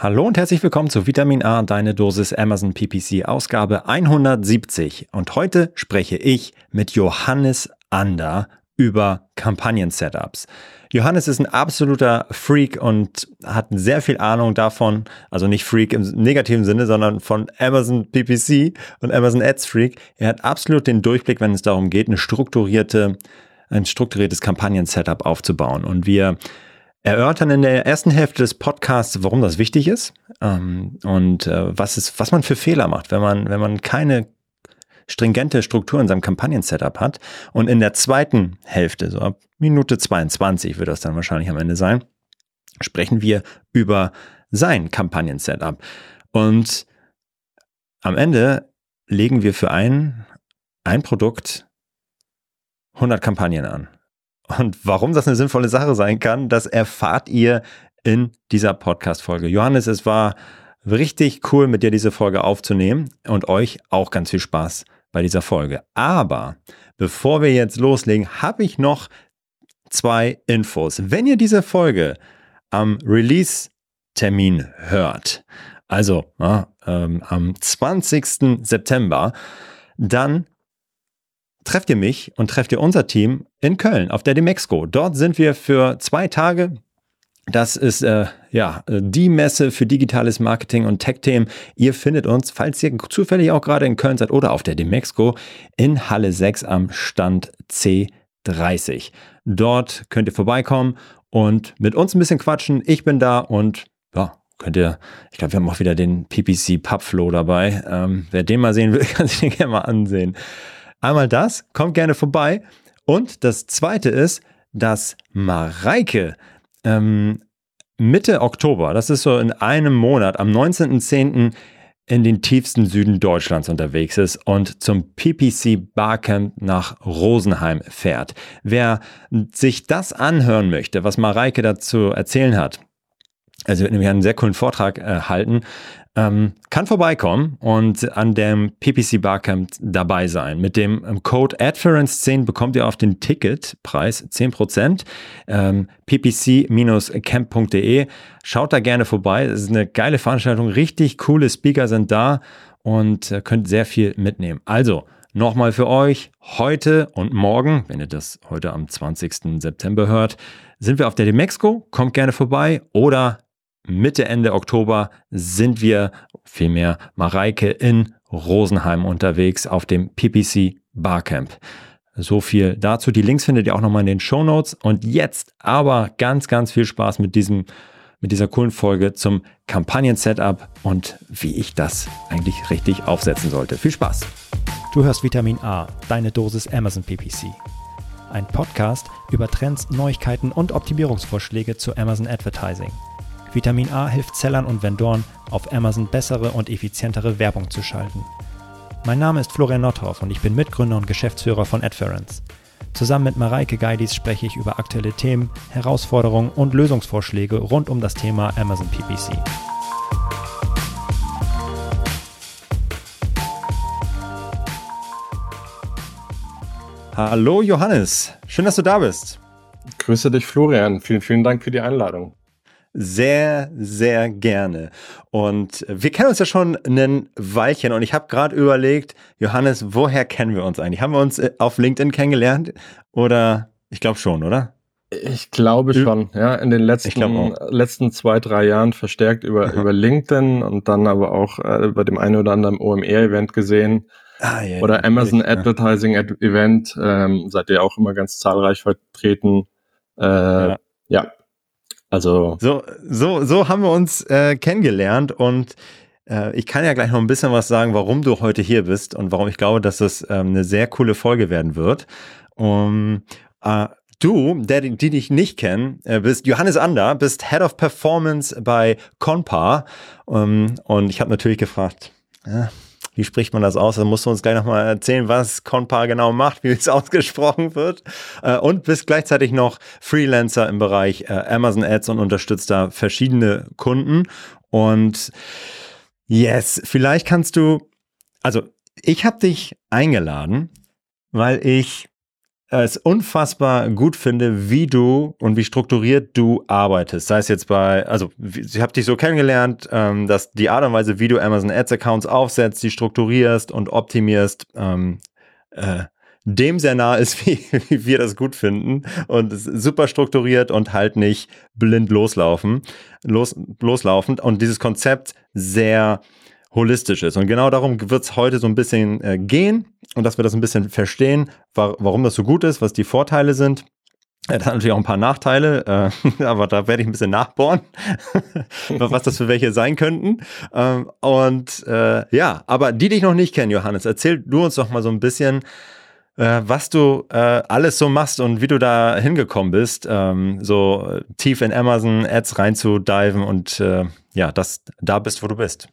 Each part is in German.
Hallo und herzlich willkommen zu Vitamin A, deine Dosis Amazon PPC, Ausgabe 170. Und heute spreche ich mit Johannes Ander über Kampagnen-Setups. Johannes ist ein absoluter Freak und hat sehr viel Ahnung davon, also nicht Freak im negativen Sinne, sondern von Amazon PPC und Amazon Ads Freak. Er hat absolut den Durchblick, wenn es darum geht, eine strukturierte, ein strukturiertes Kampagnen-Setup aufzubauen. Und wir erörtern in der ersten Hälfte des Podcasts, warum das wichtig ist ähm, und äh, was, ist, was man für Fehler macht, wenn man, wenn man keine stringente Struktur in seinem Kampagnen-Setup hat. Und in der zweiten Hälfte, so ab Minute 22 wird das dann wahrscheinlich am Ende sein, sprechen wir über sein Kampagnen-Setup. Und am Ende legen wir für ein, ein Produkt 100 Kampagnen an. Und warum das eine sinnvolle Sache sein kann, das erfahrt ihr in dieser Podcast-Folge. Johannes, es war richtig cool, mit dir diese Folge aufzunehmen und euch auch ganz viel Spaß bei dieser Folge. Aber bevor wir jetzt loslegen, habe ich noch zwei Infos. Wenn ihr diese Folge am Release-Termin hört, also ja, ähm, am 20. September, dann trefft ihr mich und trefft ihr unser Team in Köln auf der Demexco. Dort sind wir für zwei Tage. Das ist äh, ja die Messe für digitales Marketing und Tech-Themen. Ihr findet uns, falls ihr zufällig auch gerade in Köln seid oder auf der Demexco, in Halle 6 am Stand C30. Dort könnt ihr vorbeikommen und mit uns ein bisschen quatschen. Ich bin da und ja, könnt ihr, ich glaube, wir haben auch wieder den PPC Pubflow dabei. Ähm, wer den mal sehen will, kann sich den gerne mal ansehen. Einmal das, kommt gerne vorbei. Und das zweite ist, dass Mareike ähm, Mitte Oktober, das ist so in einem Monat, am 19.10. in den tiefsten Süden Deutschlands unterwegs ist und zum PPC Barcamp nach Rosenheim fährt. Wer sich das anhören möchte, was Mareike dazu erzählen hat, also wird nämlich einen sehr coolen Vortrag äh, halten, ähm, kann vorbeikommen und an dem PPC Barcamp dabei sein. Mit dem ähm, Code Adference10 bekommt ihr auf den Ticketpreis 10%. Ähm, ppc-camp.de. Schaut da gerne vorbei. Es ist eine geile Veranstaltung. Richtig coole Speaker sind da und äh, könnt sehr viel mitnehmen. Also, Nochmal für euch, heute und morgen, wenn ihr das heute am 20. September hört, sind wir auf der Demexco. Kommt gerne vorbei oder Mitte, Ende Oktober sind wir, vielmehr Mareike, in Rosenheim unterwegs auf dem PPC Barcamp. So viel dazu. Die Links findet ihr auch nochmal in den Show Notes. Und jetzt aber ganz, ganz viel Spaß mit diesem, mit dieser coolen Folge zum Kampagnen-Setup und wie ich das eigentlich richtig aufsetzen sollte. Viel Spaß! Du hörst Vitamin A, deine Dosis Amazon PPC. Ein Podcast über Trends, Neuigkeiten und Optimierungsvorschläge zu Amazon Advertising. Vitamin A hilft Sellern und Vendoren, auf Amazon bessere und effizientere Werbung zu schalten. Mein Name ist Florian Nothoff und ich bin Mitgründer und Geschäftsführer von Adference. Zusammen mit Mareike Geidis spreche ich über aktuelle Themen, Herausforderungen und Lösungsvorschläge rund um das Thema Amazon PPC. Hallo Johannes, schön, dass du da bist. Grüße dich Florian, vielen, vielen Dank für die Einladung sehr, sehr gerne. Und wir kennen uns ja schon ein Weilchen und ich habe gerade überlegt, Johannes, woher kennen wir uns eigentlich? Haben wir uns äh, auf LinkedIn kennengelernt oder ich glaube schon, oder? Ich glaube schon, ja, in den letzten, letzten zwei, drei Jahren verstärkt über, über LinkedIn und dann aber auch äh, bei dem einen oder anderen OMR-Event gesehen. Ah, ja, oder Amazon richtig, Advertising ja. Event, ähm, seid ihr auch immer ganz zahlreich vertreten. Äh, ja. Also. So, so, so haben wir uns äh, kennengelernt und äh, ich kann ja gleich noch ein bisschen was sagen, warum du heute hier bist und warum ich glaube, dass es ähm, eine sehr coole Folge werden wird. Um, äh, Du, der, die dich nicht kennen, äh, bist Johannes Ander, bist Head of Performance bei Conpar. Um, und ich habe natürlich gefragt, ja, wie spricht man das aus? Dann musst du uns gleich nochmal erzählen, was Conpar genau macht, wie es ausgesprochen wird. Äh, und bist gleichzeitig noch Freelancer im Bereich äh, Amazon Ads und unterstützt da verschiedene Kunden. Und yes, vielleicht kannst du, also ich habe dich eingeladen, weil ich es unfassbar gut finde, wie du und wie strukturiert du arbeitest. Sei es jetzt bei, also ich habe dich so kennengelernt, ähm, dass die Art und Weise, wie du Amazon Ads Accounts aufsetzt, die strukturierst und optimierst, ähm, äh, dem sehr nah ist, wie, wie wir das gut finden und super strukturiert und halt nicht blind loslaufen, los, loslaufend und dieses Konzept sehr holistisch ist. Und genau darum wird es heute so ein bisschen äh, gehen und dass wir das ein bisschen verstehen, wa warum das so gut ist, was die Vorteile sind. Das hat natürlich auch ein paar Nachteile, äh, aber da werde ich ein bisschen nachbohren, was das für welche sein könnten. Ähm, und äh, ja, aber die dich noch nicht kennen, Johannes, erzähl du uns doch mal so ein bisschen, äh, was du äh, alles so machst und wie du da hingekommen bist, ähm, so tief in Amazon Ads reinzudiven und äh, ja, dass da bist, wo du bist.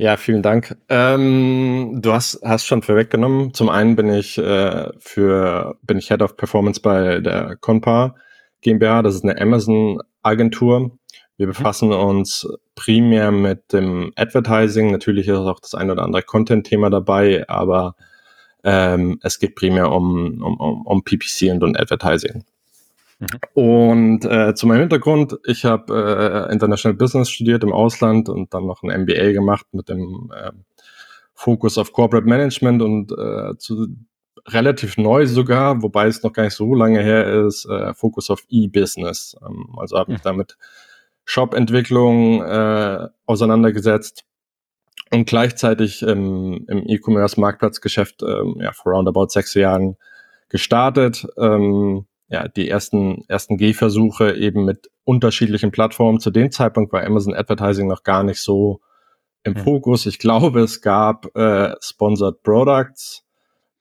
Ja, vielen Dank. Ähm, du hast, hast schon vorweggenommen. Zum einen bin ich äh, für bin ich Head of Performance bei der Conpa GmbH. Das ist eine Amazon-Agentur. Wir mhm. befassen uns primär mit dem Advertising. Natürlich ist auch das ein oder andere Content-Thema dabei, aber ähm, es geht primär um, um, um PPC und um Advertising. Mhm. Und äh, zu meinem Hintergrund, ich habe äh, International Business studiert im Ausland und dann noch ein MBA gemacht mit dem äh, Fokus auf Corporate Management und äh, zu, relativ neu sogar, wobei es noch gar nicht so lange her ist, äh, Fokus auf E-Business. Ähm, also habe ich mhm. damit Shop-Entwicklung äh, auseinandergesetzt und gleichzeitig ähm, im E-Commerce-Marktplatzgeschäft ähm, ja, vor roundabout sechs Jahren gestartet. Ähm, ja, die ersten, ersten Gehversuche eben mit unterschiedlichen Plattformen. Zu dem Zeitpunkt war Amazon Advertising noch gar nicht so im mhm. Fokus. Ich glaube, es gab äh, Sponsored Products,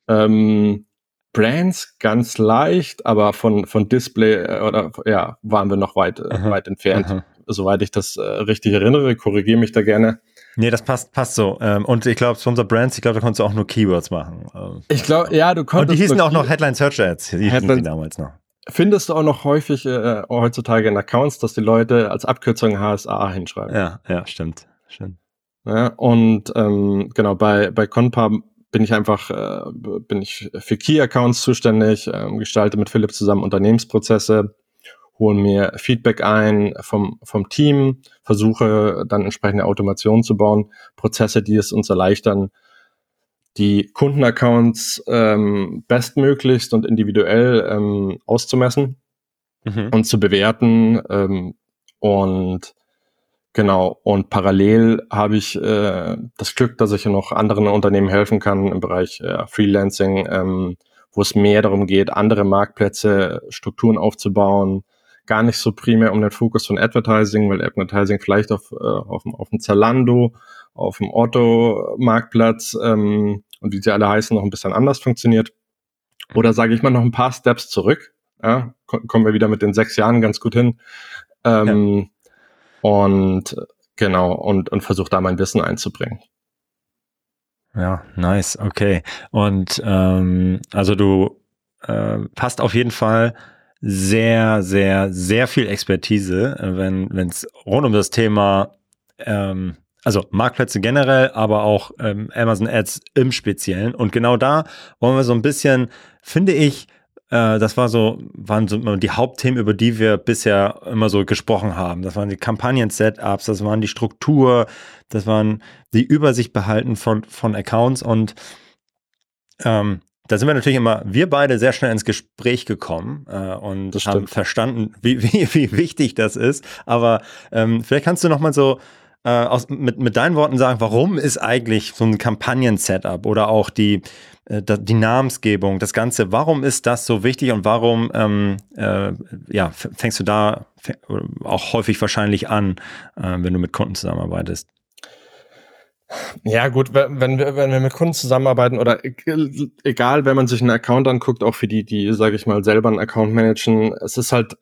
ähm, Brands ganz leicht, aber von, von Display äh, oder ja, waren wir noch weit, äh, weit entfernt. Aha. Soweit ich das äh, richtig erinnere, korrigiere mich da gerne. Nee, das passt, passt so. Ähm, und ich glaube, Sponsor Brands, ich glaube, da konntest du auch nur Keywords machen. Ähm, ich glaube, ja, du konntest. Und die hießen auch noch Headline Search Ads. Die Headline, die damals noch. Findest du auch noch häufig äh, heutzutage in Accounts, dass die Leute als Abkürzung HSA hinschreiben? Ja, ja, stimmt. stimmt. Ja, und ähm, genau, bei, bei Conpa bin ich einfach, äh, bin ich für Key Accounts zuständig, äh, gestalte mit Philipp zusammen Unternehmensprozesse holen mir Feedback ein vom, vom Team, versuche dann entsprechende Automationen zu bauen, Prozesse, die es uns erleichtern, die Kundenaccounts ähm, bestmöglichst und individuell ähm, auszumessen mhm. und zu bewerten. Ähm, und genau, und parallel habe ich äh, das Glück, dass ich noch anderen Unternehmen helfen kann im Bereich äh, Freelancing, ähm, wo es mehr darum geht, andere Marktplätze, Strukturen aufzubauen, gar nicht so primär um den Fokus von Advertising, weil Advertising vielleicht auf, äh, auf, auf dem Zalando, auf dem Otto-Marktplatz ähm, und wie sie alle heißen, noch ein bisschen anders funktioniert. Oder sage ich mal noch ein paar Steps zurück. Ja, kommen wir wieder mit den sechs Jahren ganz gut hin. Ähm, ja. Und genau, und, und versuche da mein Wissen einzubringen. Ja, nice, okay. Und ähm, also du äh, passt auf jeden Fall sehr, sehr, sehr viel Expertise, äh, wenn es rund um das Thema, ähm, also Marktplätze generell, aber auch ähm, Amazon Ads im Speziellen. Und genau da wollen wir so ein bisschen, finde ich, äh, das war so, waren so die Hauptthemen, über die wir bisher immer so gesprochen haben. Das waren die Kampagnen-Setups, das waren die Struktur, das waren die Übersicht behalten von, von Accounts und ähm, da sind wir natürlich immer, wir beide sehr schnell ins Gespräch gekommen äh, und haben verstanden, wie, wie, wie wichtig das ist. Aber ähm, vielleicht kannst du noch mal so äh, aus, mit, mit deinen Worten sagen, warum ist eigentlich so ein Kampagnen-Setup oder auch die, äh, die Namensgebung, das Ganze, warum ist das so wichtig und warum ähm, äh, ja, fängst du da auch häufig wahrscheinlich an, äh, wenn du mit Kunden zusammenarbeitest? Ja, gut, wenn wir, wenn wir mit Kunden zusammenarbeiten oder e-, egal, wenn man sich einen Account anguckt, auch für die, die, sage ich mal, selber einen Account managen, es ist halt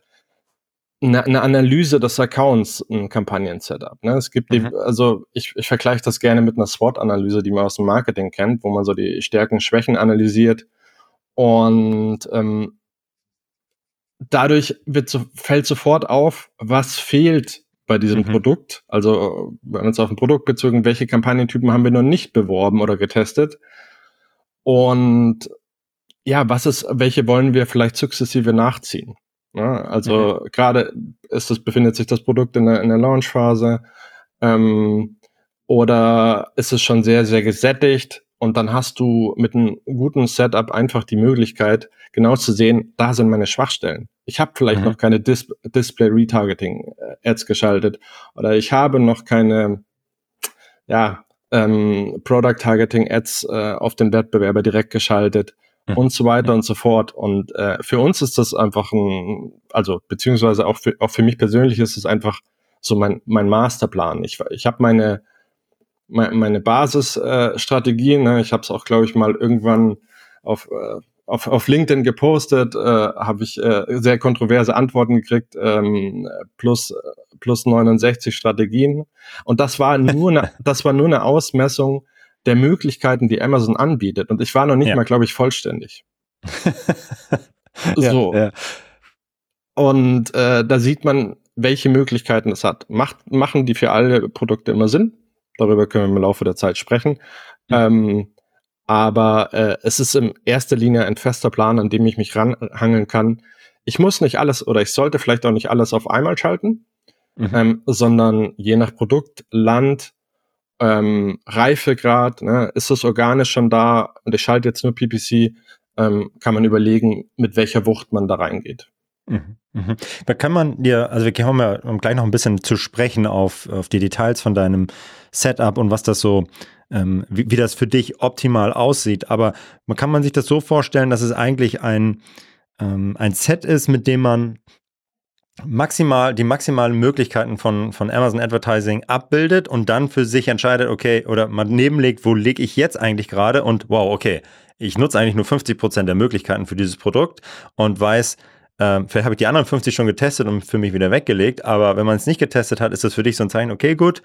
eine, eine Analyse des Accounts, ein Kampagnen-Setup. Ne? Es gibt, mhm. die, also ich, ich vergleiche das gerne mit einer SWOT-Analyse, die man aus dem Marketing kennt, wo man so die Stärken, Schwächen analysiert und ähm, dadurch wird so, fällt sofort auf, was fehlt bei diesem mhm. Produkt. Also wir haben uns auf ein Produkt bezogen, welche Kampagnentypen haben wir noch nicht beworben oder getestet. Und ja, was ist, welche wollen wir vielleicht sukzessive nachziehen? Ja, also mhm. gerade ist das, befindet sich das Produkt in der, in der Launchphase ähm, oder ist es schon sehr, sehr gesättigt und dann hast du mit einem guten Setup einfach die Möglichkeit, genau zu sehen, da sind meine Schwachstellen. Ich habe vielleicht mhm. noch keine Dis Display Retargeting äh, Ads geschaltet oder ich habe noch keine ja, ähm, Product Targeting Ads äh, auf den Wettbewerber direkt geschaltet mhm. und so weiter mhm. und so fort. Und äh, für uns ist das einfach ein, also beziehungsweise auch für, auch für mich persönlich ist es einfach so mein, mein Masterplan. Ich, ich habe meine, meine, meine Basisstrategie, äh, ne? ich habe es auch, glaube ich, mal irgendwann auf, äh, auf, auf LinkedIn gepostet, äh, habe ich äh, sehr kontroverse Antworten gekriegt, ähm, plus, plus 69 Strategien. Und das war nur eine, das war nur eine Ausmessung der Möglichkeiten, die Amazon anbietet. Und ich war noch nicht ja. mal, glaube ich, vollständig. so. Ja, ja. Und äh, da sieht man, welche Möglichkeiten es hat. Macht, machen die für alle Produkte immer Sinn? Darüber können wir im Laufe der Zeit sprechen. Mhm. Ähm, aber äh, es ist in erster Linie ein fester Plan, an dem ich mich ranhangeln kann. Ich muss nicht alles oder ich sollte vielleicht auch nicht alles auf einmal schalten, mhm. ähm, sondern je nach Produkt, Land, ähm, Reifegrad, ne, ist das organisch schon da und ich schalte jetzt nur PPC, ähm, kann man überlegen, mit welcher Wucht man da reingeht. Mhm, mhm. Da kann man dir, also wir kommen ja gleich noch ein bisschen zu sprechen auf, auf die Details von deinem Setup und was das so, ähm, wie, wie das für dich optimal aussieht. Aber man kann man sich das so vorstellen, dass es eigentlich ein, ähm, ein Set ist, mit dem man maximal die maximalen Möglichkeiten von, von Amazon Advertising abbildet und dann für sich entscheidet, okay, oder man nebenlegt, wo lege ich jetzt eigentlich gerade und wow, okay, ich nutze eigentlich nur 50 Prozent der Möglichkeiten für dieses Produkt und weiß, ähm, vielleicht habe ich die anderen 50 schon getestet und für mich wieder weggelegt, aber wenn man es nicht getestet hat, ist das für dich so ein Zeichen, okay, gut,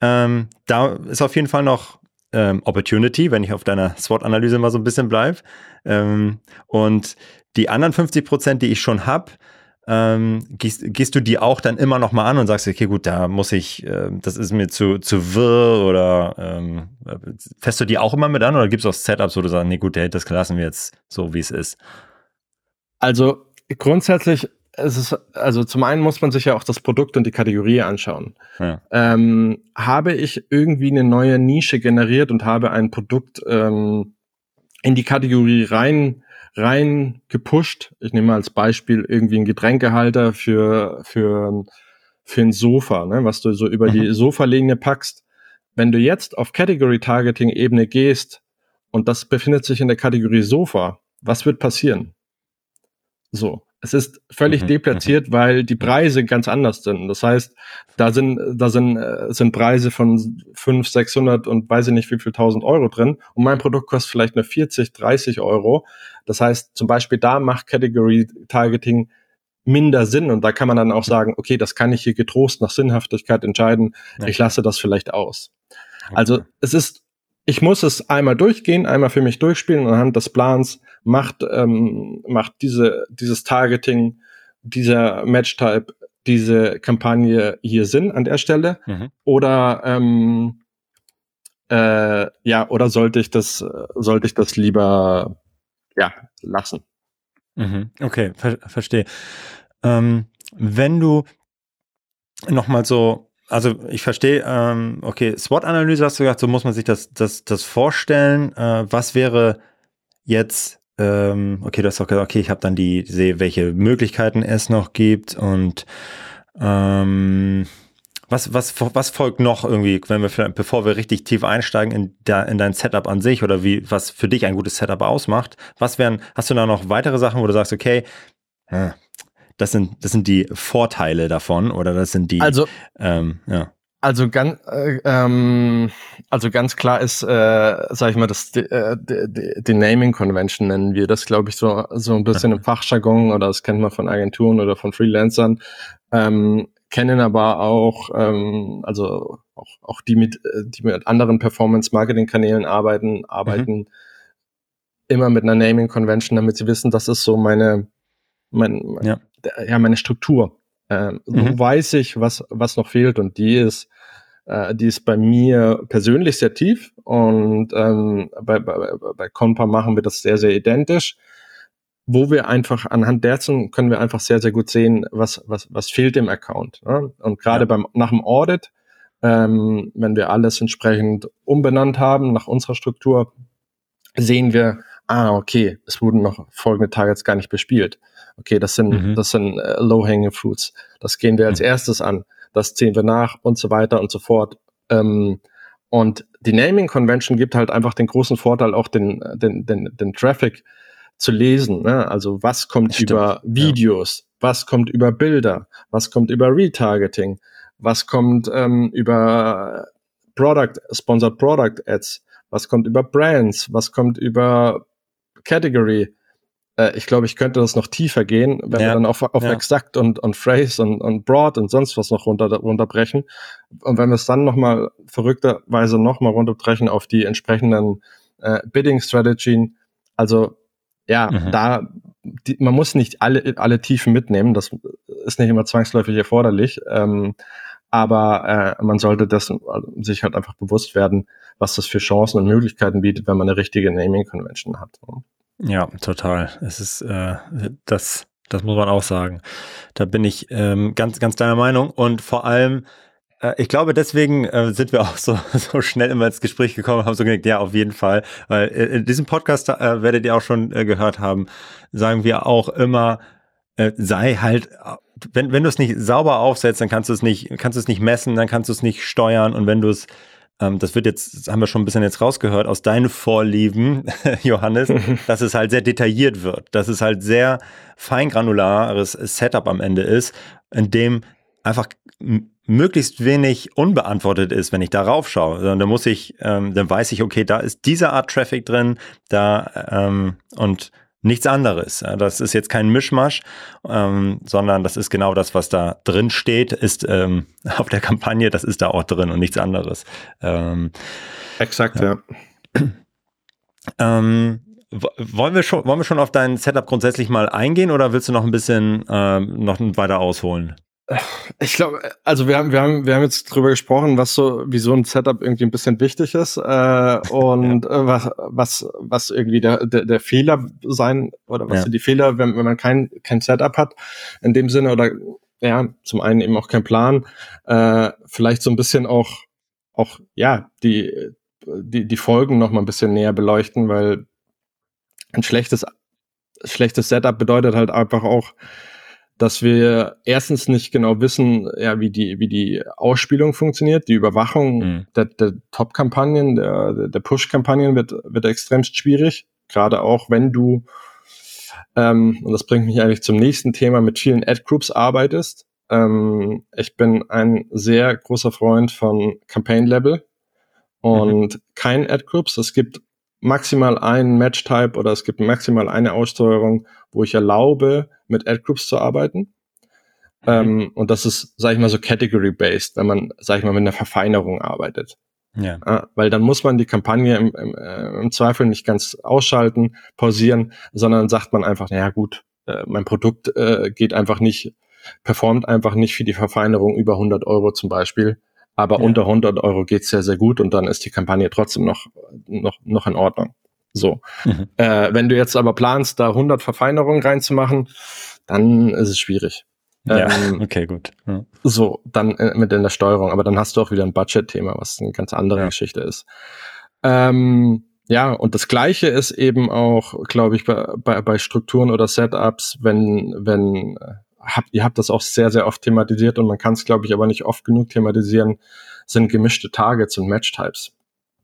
ähm, da ist auf jeden Fall noch ähm, Opportunity, wenn ich auf deiner SWOT-Analyse mal so ein bisschen bleibe. Ähm, und die anderen 50 Prozent, die ich schon habe, ähm, gehst, gehst du die auch dann immer noch mal an und sagst, okay, gut, da muss ich, äh, das ist mir zu, zu wirr oder fährst du die auch immer mit an oder gibt es auch Setups, wo du sagst, nee, gut, das lassen wir jetzt so, wie es ist? Also grundsätzlich es ist, also zum einen muss man sich ja auch das Produkt und die Kategorie anschauen. Ja. Ähm, habe ich irgendwie eine neue Nische generiert und habe ein Produkt ähm, in die Kategorie rein rein gepusht. Ich nehme mal als Beispiel irgendwie einen Getränkehalter für, für, für ein Sofa, ne, was du so über mhm. die Sofalinie packst. Wenn du jetzt auf Category Targeting Ebene gehst und das befindet sich in der Kategorie Sofa, was wird passieren? So. Es ist völlig mhm, deplatziert, mhm. weil die Preise ganz anders sind. Das heißt, da sind, da sind, äh, sind Preise von 500, 600 und weiß ich nicht wie viel tausend Euro drin. Und mein Produkt kostet vielleicht nur 40, 30 Euro. Das heißt, zum Beispiel da macht Category Targeting minder Sinn und da kann man dann auch sagen, okay, das kann ich hier getrost nach Sinnhaftigkeit entscheiden. Ja. Ich lasse das vielleicht aus. Okay. Also es ist ich muss es einmal durchgehen, einmal für mich durchspielen und anhand des Plans macht, ähm, macht diese, dieses Targeting, dieser Match-Type, diese Kampagne hier Sinn an der Stelle? Mhm. Oder ähm, äh, ja, oder sollte ich das, sollte ich das lieber ja lassen? Mhm. Okay, ver verstehe. Ähm, wenn du nochmal so also ich verstehe, ähm, okay, SWOT-Analyse hast du gesagt, so muss man sich das, das, das vorstellen. Äh, was wäre jetzt, ähm, okay, du hast auch gesagt, okay, ich habe dann die, sehe, welche Möglichkeiten es noch gibt und ähm, was, was, was folgt noch irgendwie, wenn wir bevor wir richtig tief einsteigen in, da, in dein Setup an sich oder wie, was für dich ein gutes Setup ausmacht? Was wären, hast du da noch weitere Sachen, wo du sagst, okay, äh, das sind, das sind die Vorteile davon oder das sind die. Also, ähm, ja. Also ganz, äh, ähm, also ganz klar ist, äh, sag ich mal, das äh, die, die Naming Convention nennen wir das, glaube ich, so so ein bisschen im Fachjargon oder das kennt man von Agenturen oder von Freelancern. Ähm, kennen aber auch, ähm, also auch, auch die mit, äh, die mit anderen Performance-Marketing-Kanälen arbeiten, arbeiten mhm. immer mit einer Naming Convention, damit sie wissen, das ist so meine, mein, ja ja, meine Struktur. Ähm, mhm. So weiß ich, was, was noch fehlt und die ist, äh, die ist bei mir persönlich sehr tief und ähm, bei, bei, bei Compa machen wir das sehr, sehr identisch. wo wir einfach anhand dessen können wir einfach sehr, sehr gut sehen, was, was, was fehlt dem Account. Ne? Und gerade ja. beim, nach dem Audit, ähm, wenn wir alles entsprechend umbenannt haben nach unserer Struktur, sehen wir, ah, okay, es wurden noch folgende Targets gar nicht bespielt. Okay, das sind, mhm. das sind äh, low-hanging fruits. Das gehen wir als mhm. erstes an. Das ziehen wir nach und so weiter und so fort. Ähm, und die Naming Convention gibt halt einfach den großen Vorteil, auch den, den, den, den Traffic zu lesen. Ne? Also was kommt über Videos, ja. was kommt über Bilder, was kommt über Retargeting, was kommt ähm, über Product, Sponsored Product Ads, was kommt über Brands, was kommt über Category. Äh, ich glaube, ich könnte das noch tiefer gehen, wenn ja. wir dann auf, auf ja. Exakt und, und Phrase und, und Broad und sonst was noch runter, runterbrechen. Und wenn wir es dann nochmal verrückterweise nochmal runterbrechen auf die entsprechenden äh, Bidding-Strategien, also ja, mhm. da, die, man muss nicht alle, alle Tiefen mitnehmen, das ist nicht immer zwangsläufig erforderlich, ähm, aber äh, man sollte das äh, sich halt einfach bewusst werden, was das für Chancen und Möglichkeiten bietet, wenn man eine richtige Naming Convention hat. Ja, total. Es ist äh, das, das muss man auch sagen. Da bin ich ähm, ganz, ganz deiner Meinung und vor allem äh, ich glaube, deswegen äh, sind wir auch so, so schnell immer ins Gespräch gekommen und haben so gedacht, ja, auf jeden Fall. Weil äh, in diesem Podcast äh, werdet ihr auch schon äh, gehört haben, sagen wir auch immer, äh, sei halt, wenn, wenn du es nicht sauber aufsetzt, dann kannst du es nicht, kannst du es nicht messen, dann kannst du es nicht steuern und wenn du es ähm, das wird jetzt, das haben wir schon ein bisschen jetzt rausgehört, aus deinen Vorlieben, Johannes, dass es halt sehr detailliert wird, dass es halt sehr feingranulares Setup am Ende ist, in dem einfach möglichst wenig unbeantwortet ist, wenn ich darauf schaue. Sondern da muss ich, ähm, dann weiß ich, okay, da ist diese Art Traffic drin, da ähm, und nichts anderes. Das ist jetzt kein Mischmasch, ähm, sondern das ist genau das, was da drin steht, ist ähm, auf der Kampagne, das ist da auch drin und nichts anderes. Ähm, Exakt, ja. ja. Ähm, wollen wir schon, wollen wir schon auf dein Setup grundsätzlich mal eingehen oder willst du noch ein bisschen äh, noch weiter ausholen? Ich glaube, also wir haben, wir haben, wir haben jetzt drüber gesprochen, was so, wie so ein Setup irgendwie ein bisschen wichtig ist äh, und ja. äh, was, was, was irgendwie der, der, der Fehler sein oder was ja. sind die Fehler, wenn, wenn man kein, kein Setup hat in dem Sinne oder ja, zum einen eben auch kein Plan, äh, vielleicht so ein bisschen auch, auch ja die, die, die Folgen noch mal ein bisschen näher beleuchten, weil ein schlechtes, schlechtes Setup bedeutet halt einfach auch dass wir erstens nicht genau wissen, ja, wie die, wie die Ausspielung funktioniert, die Überwachung mhm. der, der Top-Kampagnen, der, der Push-Kampagnen wird, wird extremst schwierig. Gerade auch, wenn du, ähm, und das bringt mich eigentlich zum nächsten Thema, mit vielen Ad-Groups arbeitest. Ähm, ich bin ein sehr großer Freund von Campaign-Level und mhm. kein Ad-Groups. Es gibt maximal einen Match-Type oder es gibt maximal eine Aussteuerung, wo ich erlaube, mit Ad-Groups zu arbeiten. Mhm. Ähm, und das ist, sag ich mal, so category-based, wenn man, sag ich mal, mit einer Verfeinerung arbeitet. Ja. ja. weil dann muss man die Kampagne im, im, äh, im Zweifel nicht ganz ausschalten, pausieren, sondern sagt man einfach, naja gut, äh, mein Produkt äh, geht einfach nicht, performt einfach nicht für die Verfeinerung über 100 Euro zum Beispiel aber ja. unter 100 Euro geht's sehr, sehr gut und dann ist die Kampagne trotzdem noch, noch, noch in Ordnung. So. Mhm. Äh, wenn du jetzt aber planst, da 100 Verfeinerungen reinzumachen, dann ist es schwierig. Ja, ähm, okay, gut. Ja. So, dann äh, mit in der Steuerung, aber dann hast du auch wieder ein Budget-Thema, was eine ganz andere ja. Geschichte ist. Ähm, ja, und das Gleiche ist eben auch, glaube ich, bei, bei, bei Strukturen oder Setups, wenn, wenn äh, habt, ihr habt das auch sehr, sehr oft thematisiert und man kann es, glaube ich, aber nicht oft genug thematisieren, sind gemischte Targets und Match-Types.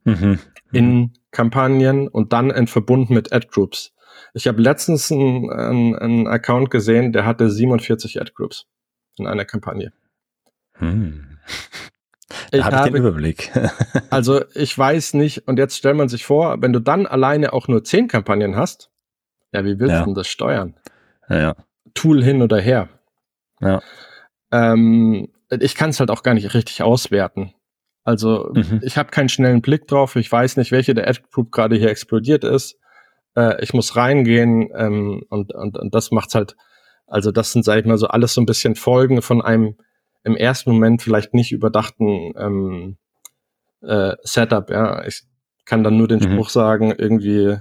Mhm. In Kampagnen und dann in Verbund mit Ad-Groups. Ich habe letztens einen, Account gesehen, der hatte 47 Ad-Groups in einer Kampagne. Hm. Da habe ich den Überblick. also ich weiß nicht, und jetzt stellt man sich vor, wenn du dann alleine auch nur 10 Kampagnen hast, ja, wie willst ja. du das steuern? Ja, ja. Tool hin oder her. Ja. Ähm, ich kann es halt auch gar nicht richtig auswerten. Also mhm. ich habe keinen schnellen Blick drauf. Ich weiß nicht, welche der Ad Group gerade hier explodiert ist. Äh, ich muss reingehen ähm, und, und, und das macht's halt. Also das sind, sag ich mal, so alles so ein bisschen Folgen von einem im ersten Moment vielleicht nicht überdachten ähm, äh, Setup. Ja, ich kann dann nur den mhm. Spruch sagen, irgendwie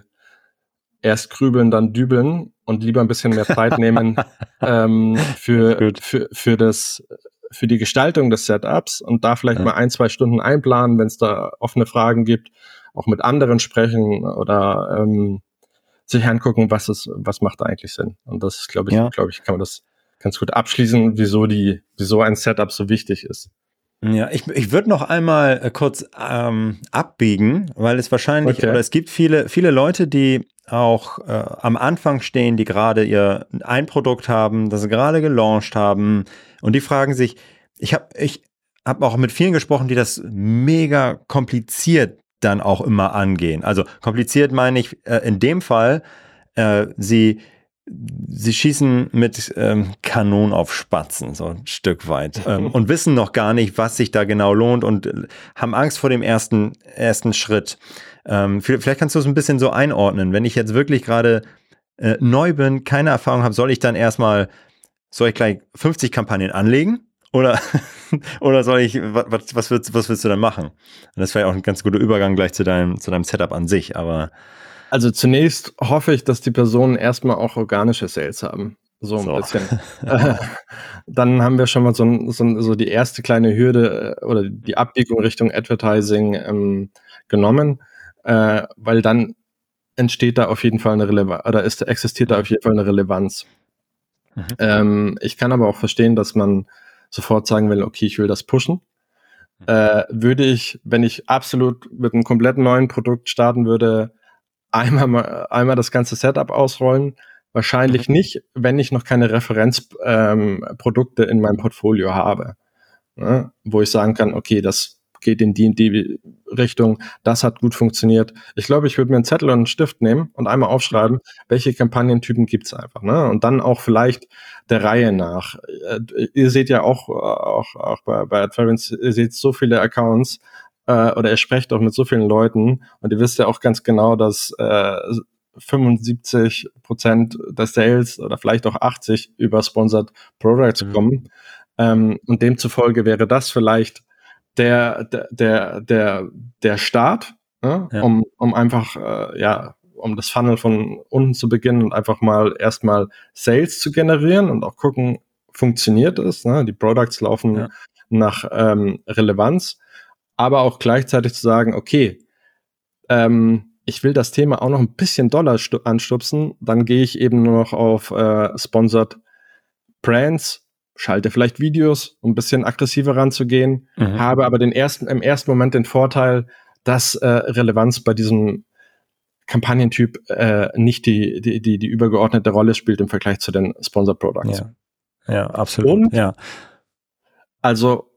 erst grübeln, dann dübeln und lieber ein bisschen mehr Zeit nehmen ähm, für, für, für das für die Gestaltung des Setups und da vielleicht ja. mal ein, zwei Stunden einplanen, wenn es da offene Fragen gibt, auch mit anderen sprechen oder ähm, sich angucken, was ist, was macht eigentlich Sinn. Und das glaube ich, ja. glaube ich, kann man das ganz gut abschließen, wieso die, wieso ein Setup so wichtig ist. Ja, ich, ich würde noch einmal äh, kurz ähm, abbiegen, weil es wahrscheinlich, okay. oder es gibt viele, viele Leute, die auch äh, am Anfang stehen, die gerade ihr ein Produkt haben, das sie gerade gelauncht haben und die fragen sich, ich habe ich hab auch mit vielen gesprochen, die das mega kompliziert dann auch immer angehen. Also kompliziert meine ich äh, in dem Fall, äh, sie sie schießen mit ähm, Kanonen auf Spatzen, so ein Stück weit, ähm, und wissen noch gar nicht, was sich da genau lohnt und äh, haben Angst vor dem ersten, ersten Schritt. Ähm, vielleicht kannst du es ein bisschen so einordnen. Wenn ich jetzt wirklich gerade äh, neu bin, keine Erfahrung habe, soll ich dann erstmal, soll ich gleich 50 Kampagnen anlegen? Oder, oder soll ich, was, was, willst, was willst du dann machen? Und das wäre ja auch ein ganz guter Übergang gleich zu deinem, zu deinem Setup an sich, aber also zunächst hoffe ich, dass die Personen erstmal auch organische Sales haben. So ein so. bisschen. dann haben wir schon mal so, so, so, die erste kleine Hürde äh, oder die Abbiegung Richtung Advertising ähm, genommen, äh, weil dann entsteht da auf jeden Fall eine Relevanz oder ist, existiert da auf jeden Fall eine Relevanz. Mhm. Ähm, ich kann aber auch verstehen, dass man sofort sagen will, okay, ich will das pushen. Mhm. Äh, würde ich, wenn ich absolut mit einem komplett neuen Produkt starten würde, einmal, mal, einmal das ganze Setup ausrollen. Wahrscheinlich mhm. nicht, wenn ich noch keine Referenzprodukte ähm, in meinem Portfolio habe, ne? wo ich sagen kann, okay, das geht in die in die Richtung, das hat gut funktioniert. Ich glaube, ich würde mir einen Zettel und einen Stift nehmen und einmal aufschreiben, welche Kampagnentypen gibt's einfach. Ne? Und dann auch vielleicht der Reihe nach. Äh, ihr seht ja auch, auch, auch bei, bei Adference, ihr seht so viele Accounts, äh, oder ihr sprecht auch mit so vielen Leuten und ihr wisst ja auch ganz genau, dass äh, 75 Prozent der Sales oder vielleicht auch 80 über Sponsored Products mhm. kommen. Ähm, und demzufolge wäre das vielleicht der, der, der, der, Start, ne? ja. um, um einfach, äh, ja, um das Funnel von unten zu beginnen und einfach mal erstmal Sales zu generieren und auch gucken, funktioniert es. Ne? Die Products laufen ja. nach ähm, Relevanz aber auch gleichzeitig zu sagen, okay, ähm, ich will das Thema auch noch ein bisschen doller anstupsen, dann gehe ich eben nur noch auf äh, Sponsored Brands, schalte vielleicht Videos, um ein bisschen aggressiver ranzugehen, mhm. habe aber den ersten, im ersten Moment den Vorteil, dass äh, Relevanz bei diesem Kampagnentyp äh, nicht die, die, die, die übergeordnete Rolle spielt im Vergleich zu den Sponsored Products. Ja, ja absolut. Und, ja. Also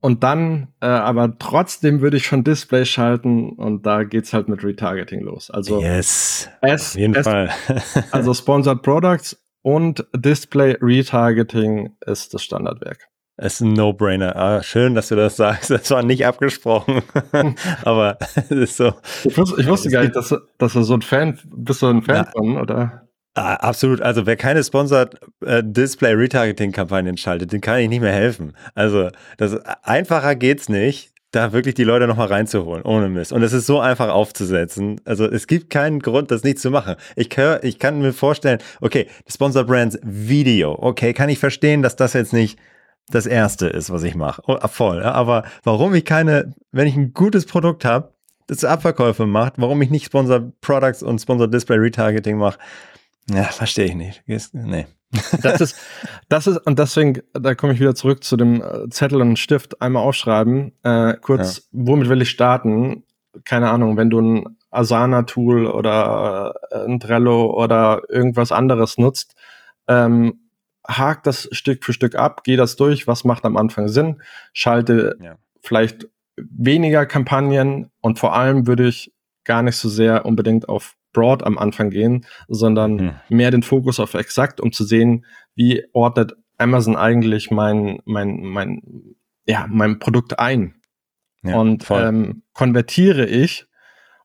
und dann, äh, aber trotzdem würde ich schon Display schalten und da geht's halt mit Retargeting los. Also yes, es, auf jeden es, Fall. also Sponsored Products und Display Retargeting ist das Standardwerk. Es ist ein No-Brainer. Ah, schön, dass du das sagst. Das war nicht abgesprochen. Aber es ist so. Ich wusste, ich wusste gar nicht, dass, dass du so ein Fan bist, du ein Fan ja. von, oder? Ah, absolut. Also wer keine Sponsored äh, Display Retargeting Kampagnen schaltet, den kann ich nicht mehr helfen. Also das einfacher geht's nicht, da wirklich die Leute nochmal reinzuholen, ohne Mist. Und es ist so einfach aufzusetzen. Also es gibt keinen Grund, das nicht zu machen. Ich, hör, ich kann mir vorstellen, okay, Sponsored Brands Video, okay, kann ich verstehen, dass das jetzt nicht das erste ist, was ich mache. Oh, voll. Aber warum ich keine, wenn ich ein gutes Produkt habe, das Abverkäufe macht, warum ich nicht Sponsored Products und Sponsored Display Retargeting mache, ja, verstehe ich nicht. Nee. Das ist, das ist, und deswegen, da komme ich wieder zurück zu dem äh, Zettel und Stift einmal aufschreiben. Äh, kurz, ja. womit will ich starten? Keine Ahnung, wenn du ein Asana-Tool oder äh, ein Trello oder irgendwas anderes nutzt, ähm, hak das Stück für Stück ab, geh das durch, was macht am Anfang Sinn, schalte ja. vielleicht weniger Kampagnen und vor allem würde ich gar nicht so sehr unbedingt auf broad am Anfang gehen, sondern mhm. mehr den Fokus auf exakt, um zu sehen, wie ordnet Amazon eigentlich mein, mein, mein, ja, mein Produkt ein. Ja, und ähm, konvertiere ich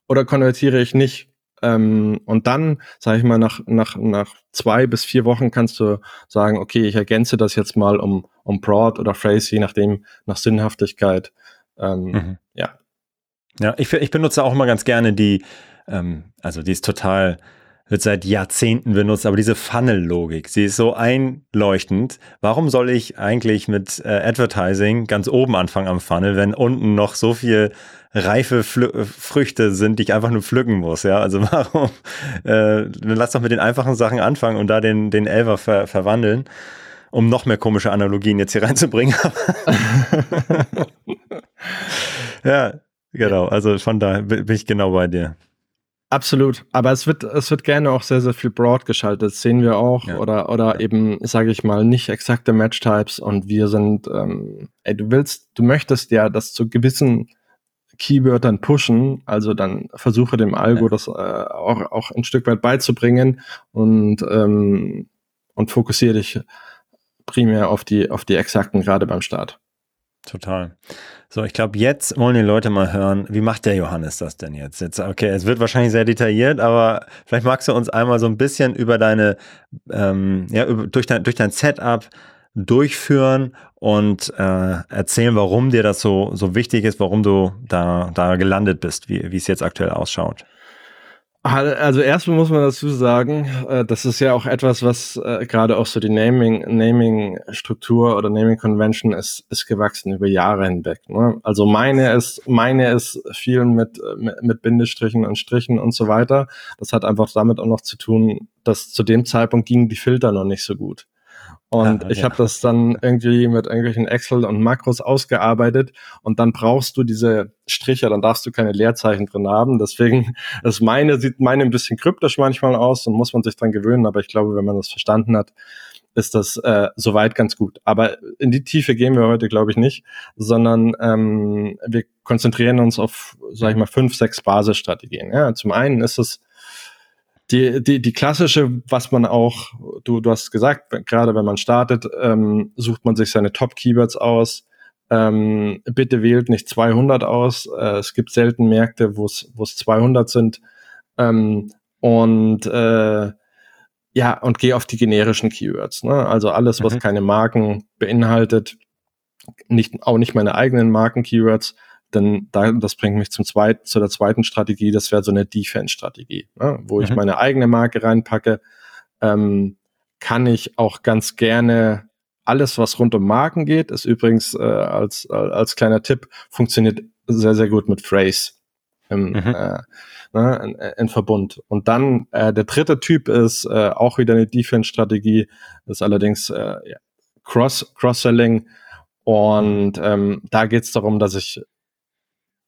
oder konvertiere ich nicht? Ähm, und dann, sage ich mal, nach, nach, nach zwei bis vier Wochen kannst du sagen, okay, ich ergänze das jetzt mal um, um Broad oder Phrase, je nachdem, nach Sinnhaftigkeit. Ähm, mhm. Ja. Ja, ich, ich benutze auch immer ganz gerne die ähm, also die ist total wird seit Jahrzehnten benutzt, aber diese Funnel-Logik, sie ist so einleuchtend. Warum soll ich eigentlich mit äh, Advertising ganz oben anfangen am Funnel, wenn unten noch so viel reife Flü Früchte sind, die ich einfach nur pflücken muss, ja? Also warum? Äh, lass doch mit den einfachen Sachen anfangen und da den, den Elver ver verwandeln um noch mehr komische Analogien jetzt hier reinzubringen. ja, genau. Also von da bin ich genau bei dir. Absolut, aber es wird es wird gerne auch sehr sehr viel broad geschaltet, das sehen wir auch ja. oder oder ja. eben sage ich mal nicht exakte Match-Types und wir sind ähm, ey, du willst du möchtest ja das zu gewissen Keywörtern pushen, also dann versuche dem Algo ja. das äh, auch auch ein Stück weit beizubringen und ähm, und fokussiere dich primär auf die, auf die exakten gerade beim Start. Total. So, ich glaube, jetzt wollen die Leute mal hören, wie macht der Johannes das denn jetzt? Jetzt, okay, es wird wahrscheinlich sehr detailliert, aber vielleicht magst du uns einmal so ein bisschen über deine, ähm, ja, über, durch dein, durch dein Setup durchführen und äh, erzählen, warum dir das so, so wichtig ist, warum du da, da gelandet bist, wie, wie es jetzt aktuell ausschaut. Also erstmal muss man dazu sagen, äh, das ist ja auch etwas, was äh, gerade auch so die Naming Naming Struktur oder Naming Convention ist ist gewachsen über Jahre hinweg. Ne? Also meine ist meine ist viel mit mit Bindestrichen und Strichen und so weiter. Das hat einfach damit auch noch zu tun, dass zu dem Zeitpunkt gingen die Filter noch nicht so gut. Und ah, ich habe das dann irgendwie mit irgendwelchen Excel und Makros ausgearbeitet und dann brauchst du diese Striche, dann darfst du keine Leerzeichen drin haben. Deswegen ist meine, sieht meine ein bisschen kryptisch manchmal aus und muss man sich dran gewöhnen, aber ich glaube, wenn man das verstanden hat, ist das äh, soweit ganz gut. Aber in die Tiefe gehen wir heute, glaube ich, nicht, sondern ähm, wir konzentrieren uns auf, sage ich mal, fünf, sechs Basisstrategien. Ja, zum einen ist es die, die, die klassische, was man auch, du, du hast gesagt, gerade wenn man startet, ähm, sucht man sich seine Top-Keywords aus. Ähm, bitte wählt nicht 200 aus. Äh, es gibt selten Märkte, wo es wo es 200 sind. Ähm, und äh, ja, und geh auf die generischen Keywords. Ne? Also alles, was mhm. keine Marken beinhaltet, nicht, auch nicht meine eigenen Marken-Keywords, denn da, das bringt mich zum zweiten, zu der zweiten Strategie, das wäre so eine Defense-Strategie, ne? wo mhm. ich meine eigene Marke reinpacke, ähm, kann ich auch ganz gerne alles, was rund um Marken geht, ist übrigens äh, als, als kleiner Tipp, funktioniert sehr, sehr gut mit Phrase im, mhm. äh, ne, in, in, Verbund. Und dann äh, der dritte Typ ist äh, auch wieder eine Defense-Strategie, ist allerdings äh, ja, Cross, Cross-Selling. Und ähm, da geht es darum, dass ich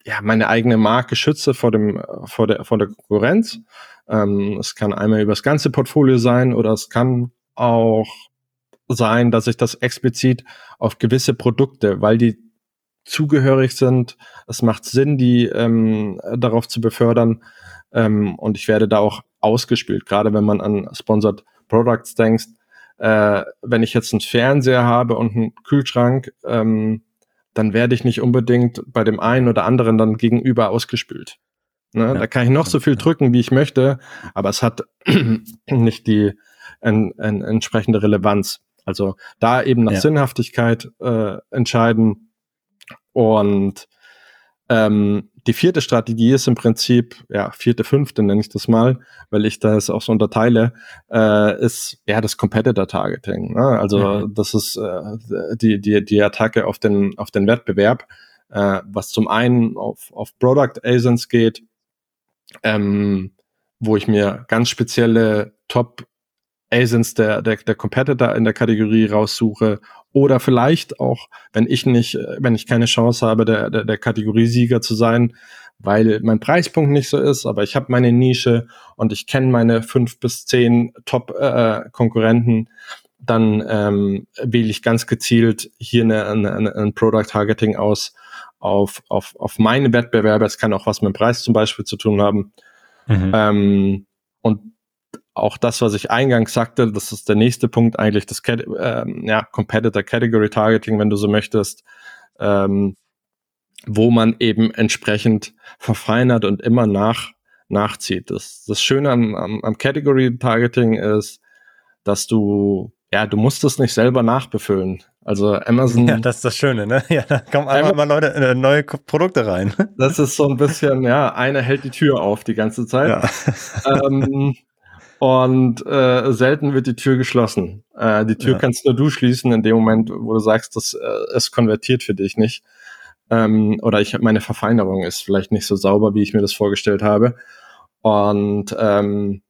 ja, meine eigene Marke schütze vor dem, vor der, vor der Konkurrenz. Ähm, es kann einmal über das ganze Portfolio sein oder es kann auch sein, dass ich das explizit auf gewisse Produkte, weil die zugehörig sind, es macht Sinn, die ähm, darauf zu befördern. Ähm, und ich werde da auch ausgespielt, gerade wenn man an Sponsored Products denkt. Äh, wenn ich jetzt einen Fernseher habe und einen Kühlschrank, ähm, dann werde ich nicht unbedingt bei dem einen oder anderen dann gegenüber ausgespült. Ne? Ja. Da kann ich noch so viel drücken, wie ich möchte, aber es hat nicht die en, en, entsprechende Relevanz. Also da eben nach ja. Sinnhaftigkeit äh, entscheiden und ähm, die vierte Strategie ist im Prinzip, ja, vierte, fünfte nenne ich das mal, weil ich das auch so unterteile, äh, ist ja das Competitor Targeting. Ne? Also mhm. das ist äh, die, die, die Attacke auf den, auf den Wettbewerb, äh, was zum einen auf, auf Product Asins geht, ähm, wo ich mir ganz spezielle Top Asins der, der, der Competitor in der Kategorie raussuche oder vielleicht auch, wenn ich nicht, wenn ich keine Chance habe, der, der, der Kategoriesieger zu sein, weil mein Preispunkt nicht so ist, aber ich habe meine Nische und ich kenne meine fünf bis zehn Top-Konkurrenten, äh, dann ähm, wähle ich ganz gezielt hier eine, eine, ein Product Targeting aus auf, auf, auf meine Wettbewerber. Es kann auch was mit dem Preis zum Beispiel zu tun haben. Mhm. Ähm, und auch das, was ich eingangs sagte, das ist der nächste Punkt eigentlich, das ähm, ja, Competitor Category Targeting, wenn du so möchtest, ähm, wo man eben entsprechend verfeinert und immer nach, nachzieht. Das, das Schöne am, am, am Category Targeting ist, dass du, ja, du musst es nicht selber nachbefüllen. Also Amazon. Ja, das ist das Schöne, ne? Ja, da kommen einfach mal Leute, äh, neue Produkte rein. Das ist so ein bisschen, ja, einer hält die Tür auf die ganze Zeit. Ja. Ähm, Und äh, selten wird die Tür geschlossen. Äh, die Tür ja. kannst nur du schließen in dem Moment, wo du sagst, dass äh, es konvertiert für dich nicht. Ähm, oder ich meine Verfeinerung ist vielleicht nicht so sauber, wie ich mir das vorgestellt habe. Und ähm,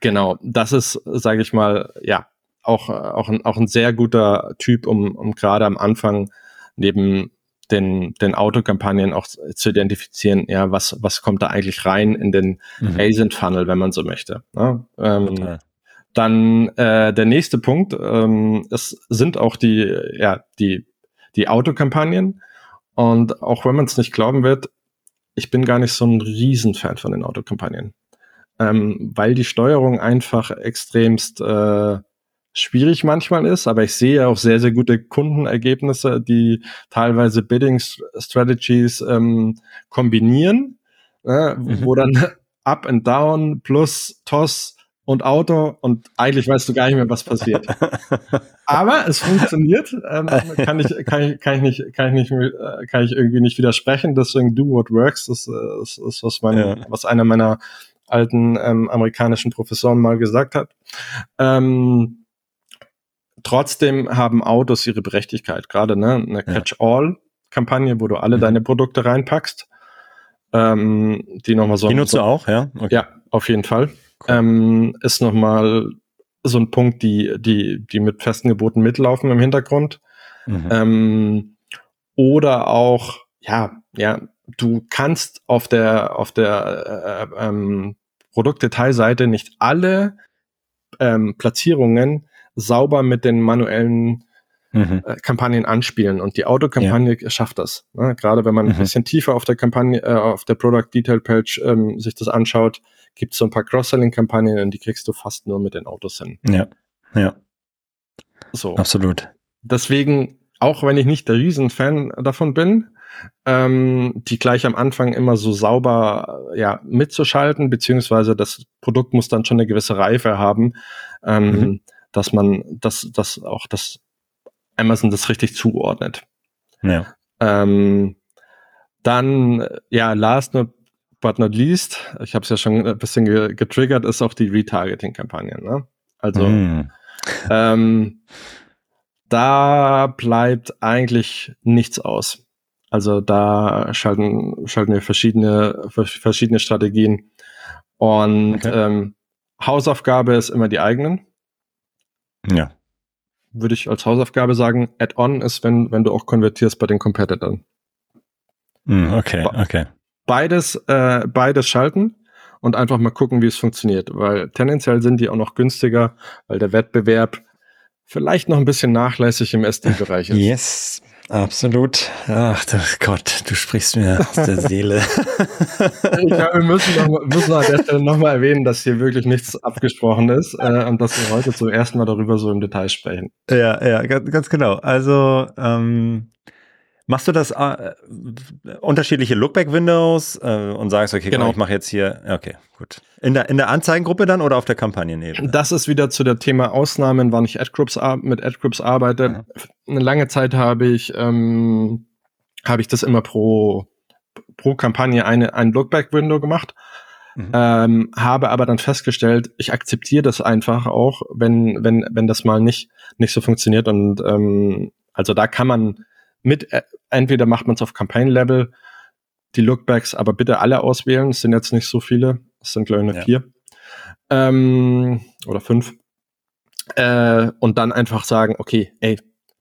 genau, das ist, sage ich mal, ja, auch, auch, ein, auch ein sehr guter Typ, um, um gerade am Anfang neben den, den Autokampagnen auch zu identifizieren, ja, was, was kommt da eigentlich rein in den mhm. ASIN-Funnel, wenn man so möchte. Ne? Ähm, dann äh, der nächste Punkt, ähm, es sind auch die, ja, die, die Autokampagnen. Und auch wenn man es nicht glauben wird, ich bin gar nicht so ein Riesenfan von den Autokampagnen. Ähm, weil die Steuerung einfach extremst äh, schwierig manchmal ist, aber ich sehe auch sehr, sehr gute Kundenergebnisse, die teilweise Bidding Strategies ähm, kombinieren, äh, wo dann Up and Down plus Toss und Auto und eigentlich weißt du gar nicht mehr, was passiert. Aber es funktioniert, ähm, kann ich kann ich kann ich nicht kann ich nicht äh, kann ich irgendwie nicht widersprechen. Deswegen do what works. Das, äh, ist, ist was mein, ja. was einer meiner alten ähm, amerikanischen Professoren mal gesagt hat. Ähm, trotzdem haben Autos ihre Berechtigkeit. Gerade ne, eine Catch-all-Kampagne, wo du alle mhm. deine Produkte reinpackst. Ähm, die nochmal so. Die nutzt so, du auch, ja? Okay. Ja, auf jeden Fall. Cool. Ähm, ist nochmal so ein Punkt, die, die, die mit festen Geboten mitlaufen im Hintergrund. Mhm. Ähm, oder auch, ja, ja, du kannst auf der, auf der äh, ähm, Produktdetailseite nicht alle ähm, Platzierungen sauber mit den manuellen mhm. äh, Kampagnen anspielen. Und die Autokampagne ja. schafft das. Ne? Gerade wenn man mhm. ein bisschen tiefer auf der Kampagne, äh, auf der Product Detail Page ähm, sich das anschaut, gibt es so ein paar Cross-Selling-Kampagnen und die kriegst du fast nur mit den Autos hin. Ja, ja. So. Absolut. Deswegen, auch wenn ich nicht der Riesenfan davon bin, ähm, die gleich am Anfang immer so sauber ja, mitzuschalten, beziehungsweise das Produkt muss dann schon eine gewisse Reife haben. Ähm, mhm dass man, dass, dass auch das Amazon das richtig zuordnet. Ja. Ähm, dann, ja, last but not least, ich habe es ja schon ein bisschen getriggert, ist auch die Retargeting-Kampagne. Ne? Also mm. ähm, da bleibt eigentlich nichts aus. Also da schalten, schalten wir verschiedene, verschiedene Strategien. Und okay. ähm, Hausaufgabe ist immer die eigenen. Ja. Würde ich als Hausaufgabe sagen, Add-on ist, wenn, wenn du auch konvertierst bei den Competitors. Mm, okay, okay. Beides, äh, beides schalten und einfach mal gucken, wie es funktioniert, weil tendenziell sind die auch noch günstiger, weil der Wettbewerb vielleicht noch ein bisschen nachlässig im SD-Bereich ist. Yes, Absolut. Ach Gott, du sprichst mir aus der Seele. ich glaube, wir müssen, noch, müssen an der Stelle nochmal erwähnen, dass hier wirklich nichts abgesprochen ist äh, und dass wir heute zum ersten Mal darüber so im Detail sprechen. Ja, ja, ganz, ganz genau. Also ähm, Machst du das äh, unterschiedliche Lookback-Windows äh, und sagst, okay, genau. ich mache jetzt hier, okay, gut. In der, in der Anzeigengruppe dann oder auf der Kampagnenebene? Das ist wieder zu der Thema Ausnahmen, wann ich Adgroups mit Adgroups arbeite. Ja. Eine lange Zeit habe ich, ähm, habe ich das immer pro, pro Kampagne eine, ein Lookback-Window gemacht. Mhm. Ähm, habe aber dann festgestellt, ich akzeptiere das einfach auch, wenn, wenn, wenn das mal nicht, nicht so funktioniert. Und ähm, also da kann man mit, äh, entweder macht man es auf Campaign-Level, die Lookbacks, aber bitte alle auswählen. Es sind jetzt nicht so viele. Es sind, glaube ich, nur ja. vier. Ähm, oder fünf. Äh, und dann einfach sagen, okay, ey,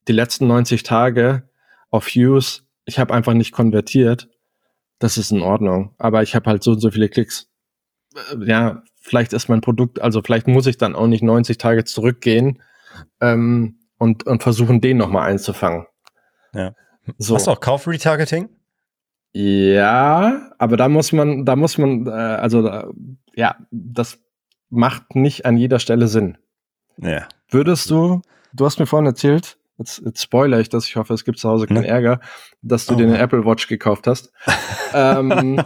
die letzten 90 Tage auf Views, ich habe einfach nicht konvertiert. Das ist in Ordnung. Aber ich habe halt so und so viele Klicks. Äh, ja, vielleicht ist mein Produkt, also vielleicht muss ich dann auch nicht 90 Tage zurückgehen ähm, und, und versuchen, den nochmal einzufangen. Ja. So. Hast du auch Kauf-Retargeting? Ja, aber da muss man, da muss man, äh, also äh, ja, das macht nicht an jeder Stelle Sinn. Ja. Würdest du, du hast mir vorhin erzählt, jetzt, jetzt spoiler ich das, ich hoffe, es gibt zu Hause keinen ne? Ärger, dass du oh. dir eine Apple Watch gekauft hast. ähm,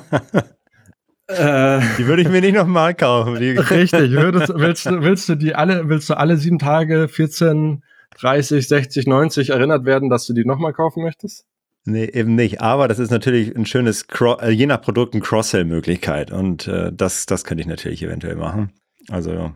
äh, die würde ich mir nicht nochmal kaufen. richtig, würdest, willst, du, willst du die alle, willst du alle sieben Tage 14 30, 60, 90 erinnert werden, dass du die nochmal kaufen möchtest? Nee, eben nicht. Aber das ist natürlich ein schönes, äh, je nach Produkt eine Cross-Sell-Möglichkeit. Und äh, das, das könnte ich natürlich eventuell machen. Also ja,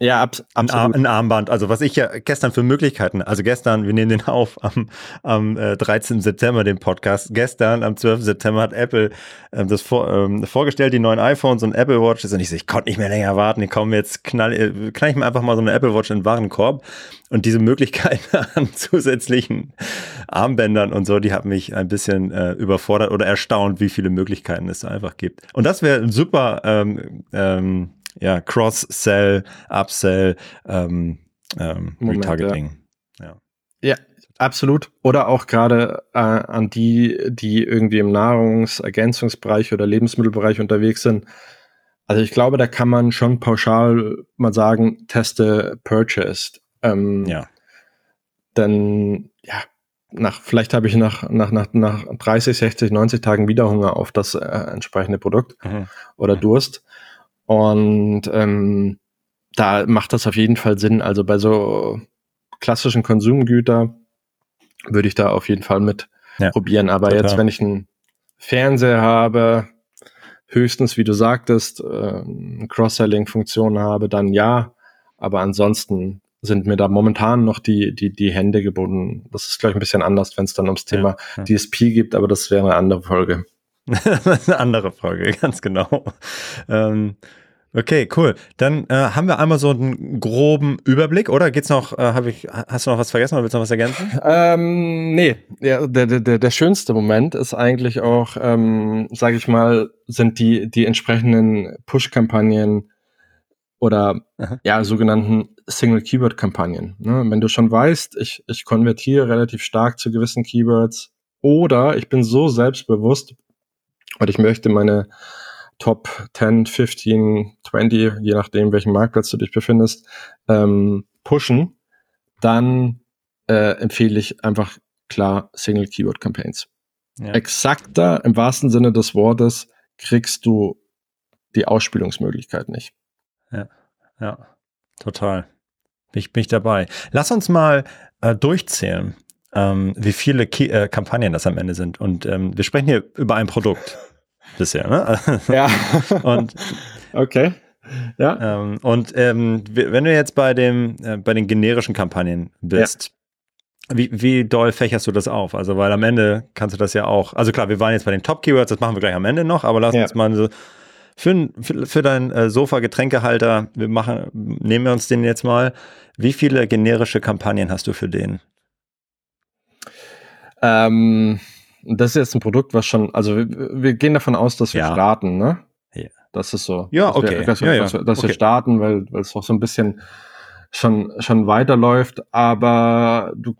ab, absolut. Ein, Armband. Also was ich ja gestern für Möglichkeiten, also gestern, wir nehmen den auf am, am äh, 13. September, den Podcast. Gestern, am 12. September, hat Apple äh, das vor, ähm, vorgestellt, die neuen iPhones und Apple Watches. Und ich so, ich konnte nicht mehr länger warten. Die kommen jetzt, knall, äh, knall ich mir einfach mal so eine Apple Watch in den Warenkorb. Und diese Möglichkeit an zusätzlichen Armbändern und so, die hat mich ein bisschen äh, überfordert oder erstaunt, wie viele Möglichkeiten es da einfach gibt. Und das wäre ein super ähm, ähm, ja, Cross-Sell, Upsell, ähm, ähm, Retargeting. Ja. ja. ja. absolut. Oder auch gerade äh, an die, die irgendwie im Nahrungsergänzungsbereich oder Lebensmittelbereich unterwegs sind. Also ich glaube, da kann man schon pauschal mal sagen, teste purchased. Ähm, ja. Denn ja, nach, vielleicht habe ich nach, nach, nach, nach 30, 60, 90 Tagen wieder Hunger auf das äh, entsprechende Produkt mhm. oder Durst. Und ähm, da macht das auf jeden Fall Sinn. Also bei so klassischen Konsumgüter würde ich da auf jeden Fall mit ja, probieren. Aber total. jetzt, wenn ich einen Fernseher habe, höchstens, wie du sagtest, äh, Cross-Selling-Funktion habe, dann ja. Aber ansonsten sind mir da momentan noch die, die, die Hände gebunden. Das ist, glaube ich, ein bisschen anders, wenn es dann ums Thema ja, ja. DSP gibt, aber das wäre eine andere Folge. Eine andere Folge, ganz genau. Ähm, okay, cool. Dann äh, haben wir einmal so einen groben Überblick, oder? Geht's noch, äh, ich, hast du noch was vergessen oder willst du noch was ergänzen? Ähm, nee, ja, der, der, der schönste Moment ist eigentlich auch, ähm, sage ich mal, sind die, die entsprechenden Push-Kampagnen oder Aha. ja, sogenannten Single-Keyword-Kampagnen. Ne? Wenn du schon weißt, ich, ich konvertiere relativ stark zu gewissen Keywords oder ich bin so selbstbewusst, und ich möchte meine Top 10, 15, 20, je nachdem, welchen Marktplatz du dich befindest, ähm, pushen, dann äh, empfehle ich einfach klar Single Keyword Campaigns. Ja. Exakter im wahrsten Sinne des Wortes kriegst du die Ausspielungsmöglichkeit nicht. Ja, ja, total. Bin ich, bin ich dabei. Lass uns mal äh, durchzählen ähm, wie viele Ki äh, Kampagnen das am Ende sind. Und ähm, wir sprechen hier über ein Produkt bisher, ne? Ja. und okay. Ja. Ähm, und ähm, wenn du jetzt bei dem äh, bei den generischen Kampagnen bist, ja. wie, wie doll fächerst du das auf? Also, weil am Ende kannst du das ja auch. Also klar, wir waren jetzt bei den Top-Keywords, das machen wir gleich am Ende noch, aber lass ja. uns mal so für, für, für deinen äh, Sofa-Getränkehalter, wir machen, nehmen wir uns den jetzt mal. Wie viele generische Kampagnen hast du für den? Ähm, das ist jetzt ein Produkt, was schon, also wir, wir gehen davon aus, dass wir ja. starten, ne? Ja. Das ist so. Ja, okay. Wir, dass, wir, ja, dass, wir, dass okay. wir starten, weil, weil es auch so ein bisschen schon, schon weiterläuft. Aber du,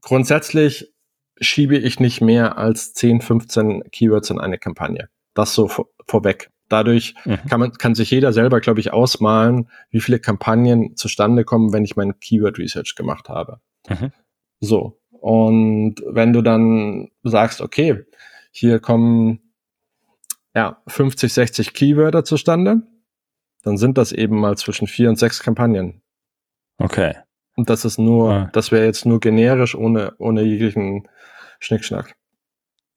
grundsätzlich schiebe ich nicht mehr als 10, 15 Keywords in eine Kampagne. Das so vor, vorweg. Dadurch mhm. kann man, kann sich jeder selber, glaube ich, ausmalen, wie viele Kampagnen zustande kommen, wenn ich mein Keyword Research gemacht habe. Mhm. So. Und wenn du dann sagst, okay, hier kommen ja 50, 60 Keywörter zustande, dann sind das eben mal zwischen vier und sechs Kampagnen. Okay. Und das ist nur, ja. das wäre jetzt nur generisch ohne, ohne jeglichen Schnickschnack.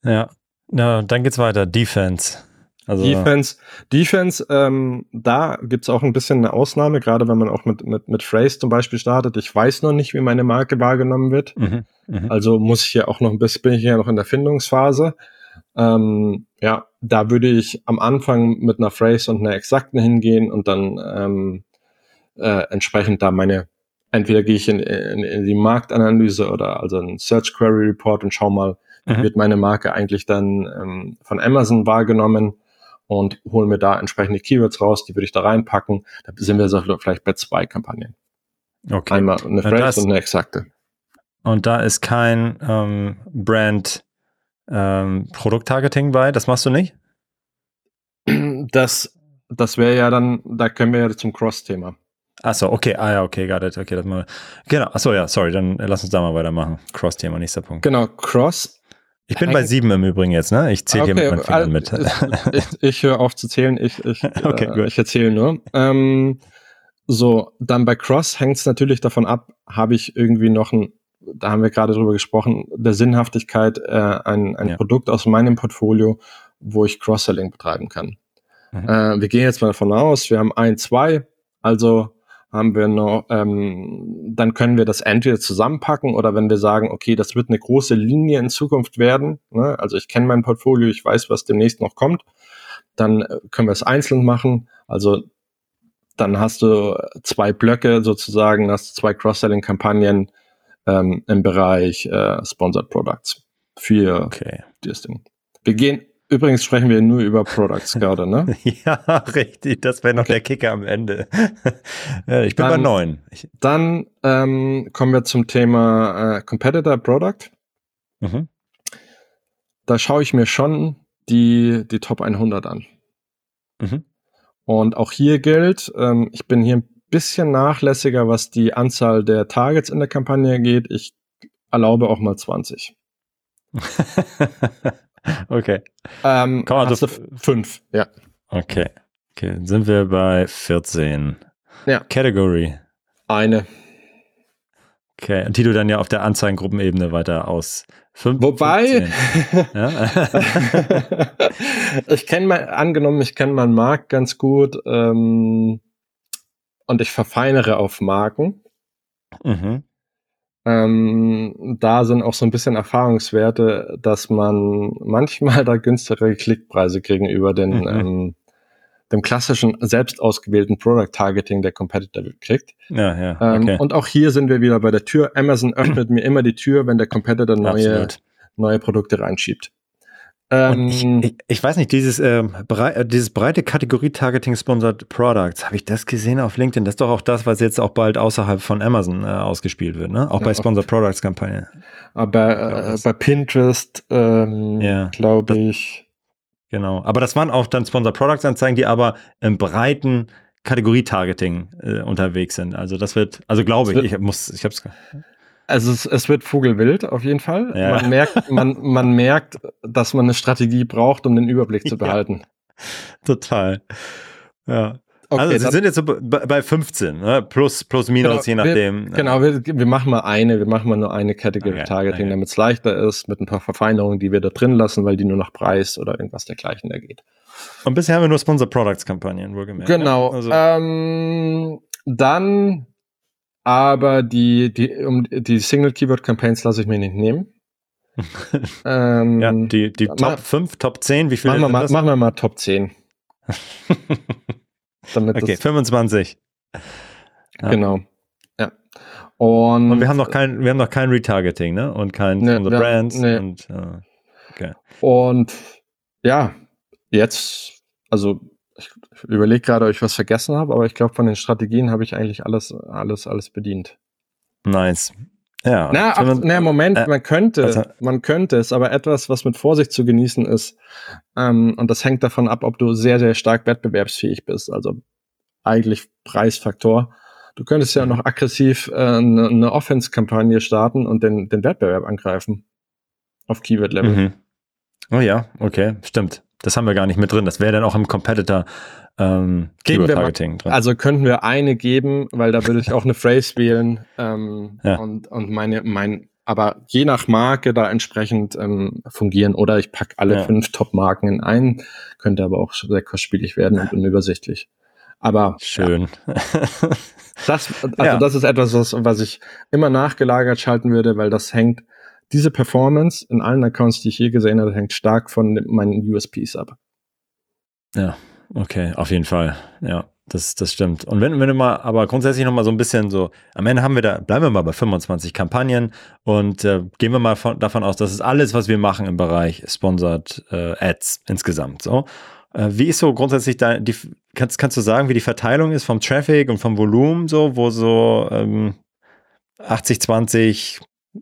Ja. Ja, dann geht's weiter. Defense. Also Defense, Defense, ähm, da gibt's auch ein bisschen eine Ausnahme, gerade wenn man auch mit, mit, mit Phrase zum Beispiel startet. Ich weiß noch nicht, wie meine Marke wahrgenommen wird. Mhm, mh. Also muss ich ja auch noch ein bisschen, bin ich ja noch in der Findungsphase. Ähm, ja, da würde ich am Anfang mit einer Phrase und einer exakten hingehen und dann ähm, äh, entsprechend da meine, entweder gehe ich in, in, in die Marktanalyse oder also ein Search Query Report und schau mal, mhm. wird meine Marke eigentlich dann ähm, von Amazon wahrgenommen und hole mir da entsprechende Keywords raus, die würde ich da reinpacken. Da sind wir so vielleicht bei zwei Kampagnen. Okay. Einmal eine Phrase und eine exakte. Und da ist kein ähm, Brand ähm, Produkttargeting bei, das machst du nicht? Das, das wäre ja dann, da können wir ja zum Cross-Thema. Achso, okay, ah ja, okay, got it. Okay, das mal. Genau, achso, ja, sorry, dann lass uns da mal weitermachen. Cross-Thema, nächster Punkt. Genau, Cross ich bin bei sieben im Übrigen jetzt, ne? Ich zähle okay, hier mit meinen Fingern mit. Ich, ich höre auf zu zählen, ich, ich, okay, äh, ich erzähle nur. Ähm, so, dann bei Cross hängt es natürlich davon ab, habe ich irgendwie noch ein, da haben wir gerade drüber gesprochen, der Sinnhaftigkeit, äh, ein, ein ja. Produkt aus meinem Portfolio, wo ich Cross-Selling betreiben kann. Mhm. Äh, wir gehen jetzt mal davon aus, wir haben ein, zwei, also haben wir noch, ähm, dann können wir das entweder zusammenpacken oder wenn wir sagen, okay, das wird eine große Linie in Zukunft werden, ne? also ich kenne mein Portfolio, ich weiß, was demnächst noch kommt, dann äh, können wir es einzeln machen. Also dann hast du zwei Blöcke sozusagen, hast zwei Cross-Selling-Kampagnen ähm, im Bereich äh, Sponsored Products für okay. das Ding. Wir gehen, übrigens sprechen wir nur über Products gerade, ne? ja, richtig, das wäre noch okay. der Kicker am Ende. ich bin dann, bei neun. Dann ähm, kommen wir zum Thema äh, Competitor Product. Mhm. Da schaue ich mir schon die, die Top 100 an. Mhm. Und auch hier gilt, ähm, ich bin hier ein bisschen nachlässiger, was die Anzahl der Targets in der Kampagne geht. Ich erlaube auch mal 20. okay. Ähm, Komm, also fünf, ja. Okay. Okay, sind wir bei 14. Ja. Category. Eine. Okay, die du dann ja auf der Anzeigengruppenebene weiter aus. Fünf, Wobei, ich kenne mal, angenommen, ich kenne meinen Markt ganz gut ähm, und ich verfeinere auf Marken. Mhm. Ähm, da sind auch so ein bisschen Erfahrungswerte, dass man manchmal da günstigere Klickpreise gegenüber den mhm. ähm, dem klassischen selbst ausgewählten Product Targeting der Competitor kriegt. Ja, ja. Ähm, okay. Ähm, und auch hier sind wir wieder bei der Tür. Amazon öffnet mir immer die Tür, wenn der Competitor neue, neue Produkte reinschiebt. Ähm, ich, ich, ich, weiß nicht, dieses, äh, brei äh, dieses breite Kategorie-Targeting Sponsored Products, habe ich das gesehen auf LinkedIn? Das ist doch auch das, was jetzt auch bald außerhalb von Amazon äh, ausgespielt wird, ne? Auch ja, bei Sponsored Products Kampagne. Aber äh, bei Pinterest, ähm, ja, glaube ich. Genau. Aber das waren auch dann Sponsor Products Anzeigen, die aber im breiten Kategorie-Targeting äh, unterwegs sind. Also das wird, also glaube ich, ich muss, ich hab's. Also es, es wird Vogelwild auf jeden Fall. Ja. Man merkt, man, man merkt, dass man eine Strategie braucht, um den Überblick zu behalten. Ja, total. Ja. Okay, also sie sind jetzt so bei 15, ne? plus, plus minus, genau, je nachdem. Wir, genau, wir, wir machen mal eine, wir machen mal nur eine Category okay, Targeting, okay. damit es leichter ist, mit ein paar Verfeinerungen, die wir da drin lassen, weil die nur nach Preis oder irgendwas dergleichen ergeht. Und bisher haben wir nur Sponsor Products Kampagnen, wohlgemerkt. Ne? Genau. Also. Ähm, dann aber die, die, um die Single Keyword Campaigns lasse ich mir nicht nehmen. ähm, ja, die, die Top 5, Top 10, wie viele machen wir, mal, machen wir mal Top 10. Damit okay, 25. Ja. Genau. Ja. Und, und, wir haben noch kein, wir haben noch kein Retargeting, ne? Und kein ne, unsere Brands. Nee. Und, uh, okay. und ja, jetzt, also überlege gerade, ob ich was vergessen habe, aber ich glaube, von den Strategien habe ich eigentlich alles, alles, alles bedient. Nice. Ja. Na, ach, na Moment, äh, man könnte, also, man könnte es, aber etwas, was mit Vorsicht zu genießen ist. Ähm, und das hängt davon ab, ob du sehr, sehr stark wettbewerbsfähig bist. Also eigentlich Preisfaktor. Du könntest ja noch aggressiv äh, eine, eine Offense-Kampagne starten und den, den Wettbewerb angreifen. Auf Keyword-Level. Mhm. Oh ja, okay, stimmt. Das haben wir gar nicht mit drin. Das wäre dann auch im Competitor ähm, Keyword-Targeting drin. Also könnten wir eine geben, weil da würde ich auch eine Phrase wählen ähm, ja. und, und meine, mein, aber je nach Marke da entsprechend ähm, fungieren. Oder ich pack alle ja. fünf Top-Marken in ein, könnte aber auch sehr kostspielig werden und unübersichtlich. Aber schön. Ja. Das, also ja. das ist etwas, was, was ich immer nachgelagert schalten würde, weil das hängt diese Performance in allen Accounts, die ich je gesehen habe, hängt stark von meinen USPs ab. Ja, okay, auf jeden Fall. Ja, das, das stimmt. Und wenn, wenn du mal, aber grundsätzlich nochmal so ein bisschen so, am Ende haben wir da, bleiben wir mal bei 25 Kampagnen und äh, gehen wir mal von, davon aus, das ist alles, was wir machen im Bereich Sponsored äh, Ads insgesamt. So. Äh, wie ist so grundsätzlich da, die, kannst, kannst du sagen, wie die Verteilung ist vom Traffic und vom Volumen, so, wo so ähm, 80, 20,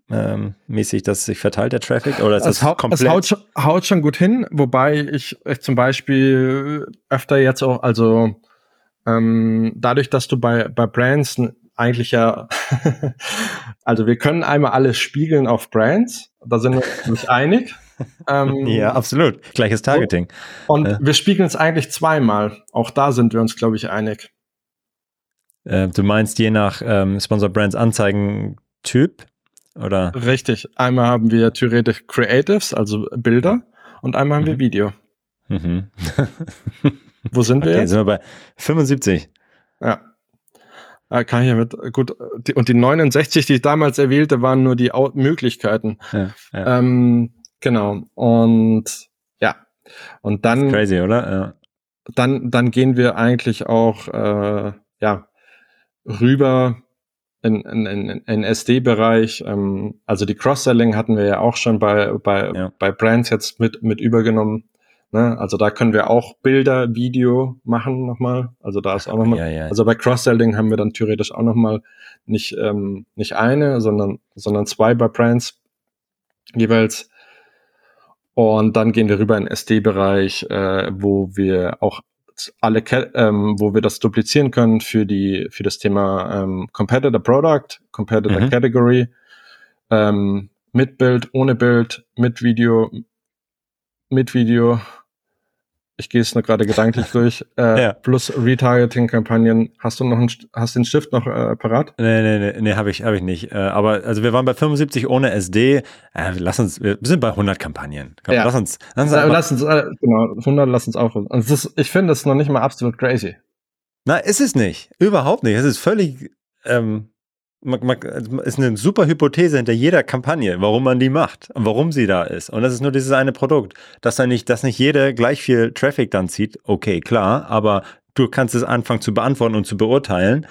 ähm, mäßig, dass sich verteilt der Traffic? Oder ist es das komplett? Es haut schon, haut schon gut hin, wobei ich, ich zum Beispiel öfter jetzt auch, also ähm, dadurch, dass du bei, bei Brands eigentlich ja, also wir können einmal alles spiegeln auf Brands, da sind wir uns einig. Ähm, ja, absolut. Gleiches Targeting. Und äh. wir spiegeln es eigentlich zweimal. Auch da sind wir uns, glaube ich, einig. Äh, du meinst je nach ähm, Sponsor Brands Anzeigen Typ? Oder? Richtig. Einmal haben wir theoretisch Creatives, also Bilder, und einmal haben mhm. wir Video. Mhm. Wo sind wir okay, jetzt? sind wir bei 75. Ja. Äh, kann ich ja mit, gut, die, und die 69, die ich damals erwählte, waren nur die Möglichkeiten. Ja, ja. Ähm, genau. Und ja. Und dann. crazy, oder? Ja. Dann, dann gehen wir eigentlich auch, äh, ja, rüber in, in, in, in SD-Bereich. Ähm, also die Cross-Selling hatten wir ja auch schon bei, bei, ja. bei Brands jetzt mit, mit übergenommen. Ne? Also da können wir auch Bilder, Video machen nochmal. Also da ist auch nochmal. Ja, ja. Also bei Cross-Selling haben wir dann theoretisch auch nochmal nicht, ähm, nicht eine, sondern, sondern zwei bei Brands jeweils. Und dann gehen wir rüber in SD-Bereich, äh, wo wir auch alle, ähm, wo wir das duplizieren können für die, für das Thema ähm, Competitor Product, Competitor mhm. Category, ähm, mit Bild, ohne Bild, mit Video, mit Video, ich gehe es nur gerade gedanklich durch, äh, ja. plus Retargeting-Kampagnen. Hast du noch einen, hast den Stift noch äh, parat? Nee, nee, nee, nee habe ich, hab ich nicht. Äh, aber also wir waren bei 75 ohne SD. Äh, lass uns, wir sind bei 100 Kampagnen. Komm, ja. Lass uns, lass uns, lass uns äh, genau, 100 lass uns aufrufen. Und ist, ich finde es noch nicht mal absolut crazy. Na, ist es nicht. Überhaupt nicht. Es ist völlig, ähm, ist eine super Hypothese hinter jeder Kampagne, warum man die macht und warum sie da ist. Und das ist nur dieses eine Produkt. Dass dann nicht, dass nicht jede gleich viel Traffic dann zieht, okay, klar, aber du kannst es anfangen zu beantworten und zu beurteilen.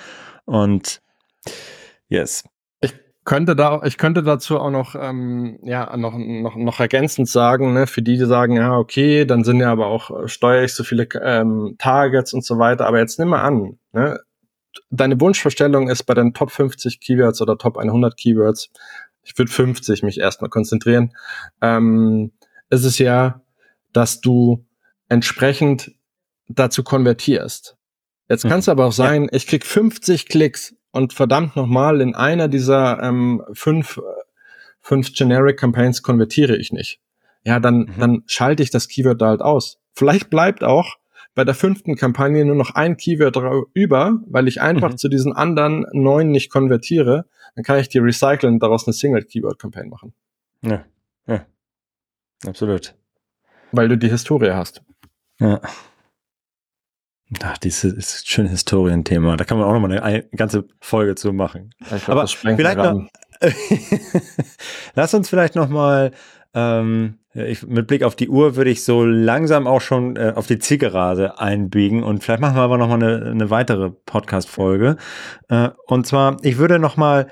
Und yes. Ich könnte da, ich könnte dazu auch noch, ähm, ja, noch, noch, noch ergänzend sagen, ne, für die, die sagen, ja, okay, dann sind ja aber auch, steuere ich so viele ähm, Targets und so weiter, aber jetzt nimm mal an, ne, deine Wunschvorstellung ist bei den Top 50 Keywords oder Top 100 Keywords, ich würde 50 mich erstmal konzentrieren, ähm, ist es ja, dass du entsprechend dazu konvertierst. Jetzt kann es mhm. aber auch sein, ja. ich krieg 50 Klicks und verdammt nochmal, in einer dieser ähm, fünf, fünf Generic Campaigns konvertiere ich nicht. Ja, dann, mhm. dann schalte ich das Keyword da halt aus. Vielleicht bleibt auch bei der fünften Kampagne nur noch ein Keyword über, weil ich einfach mhm. zu diesen anderen neun nicht konvertiere, dann kann ich die recyceln und daraus eine Single-Keyword-Campaign machen. Ja, ja, absolut. Weil du die Historie hast. Ja. Ach, dieses ist ein schönes Historienthema. Da kann man auch noch mal eine, ganze Folge zu machen. Glaub, Aber vielleicht noch, lass uns vielleicht noch mal ähm, ich, mit Blick auf die Uhr würde ich so langsam auch schon äh, auf die Zielgerade einbiegen und vielleicht machen wir aber nochmal eine, eine weitere Podcast-Folge. Äh, und zwar, ich würde nochmal,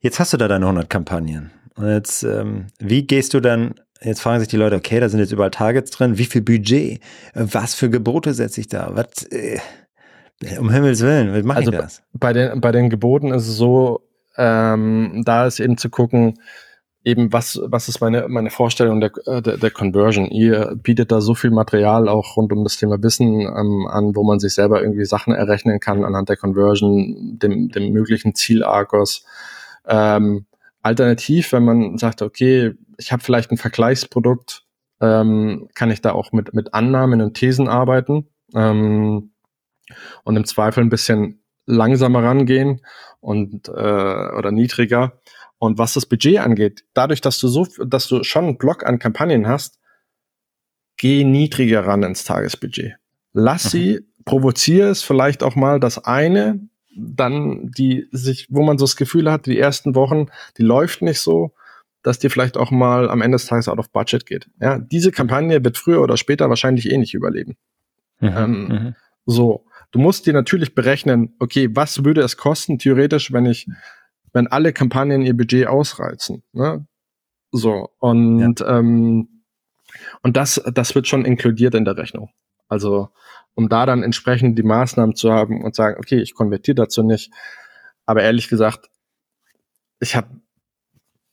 jetzt hast du da deine 100 Kampagnen. Und jetzt, ähm, wie gehst du dann, jetzt fragen sich die Leute, okay, da sind jetzt überall Targets drin, wie viel Budget, was für Gebote setze ich da, was, äh, um Himmels Willen, wie mache also ich das? Bei den, bei den Geboten ist es so, ähm, da ist eben zu gucken, eben was, was ist meine, meine Vorstellung der, äh, der, der Conversion? Ihr bietet da so viel Material auch rund um das Thema Wissen ähm, an, wo man sich selber irgendwie Sachen errechnen kann anhand der Conversion, dem, dem möglichen Ziel-Argos. Ähm, alternativ, wenn man sagt, okay, ich habe vielleicht ein Vergleichsprodukt, ähm, kann ich da auch mit, mit Annahmen und Thesen arbeiten ähm, und im Zweifel ein bisschen langsamer rangehen und äh, oder niedriger und was das Budget angeht, dadurch, dass du so, dass du schon einen Block an Kampagnen hast, geh niedriger ran ins Tagesbudget. Lass mhm. sie, provoziere es vielleicht auch mal das eine, dann die sich, wo man so das Gefühl hat, die ersten Wochen, die läuft nicht so, dass die vielleicht auch mal am Ende des Tages out of budget geht. Ja, diese Kampagne wird früher oder später wahrscheinlich eh nicht überleben. Mhm. Ähm, mhm. So. Du musst dir natürlich berechnen, okay, was würde es kosten, theoretisch, wenn ich wenn alle Kampagnen ihr Budget ausreizen. Ne? So, und, ja. ähm, und das, das wird schon inkludiert in der Rechnung. Also, um da dann entsprechend die Maßnahmen zu haben und sagen, okay, ich konvertiere dazu nicht. Aber ehrlich gesagt, ich habe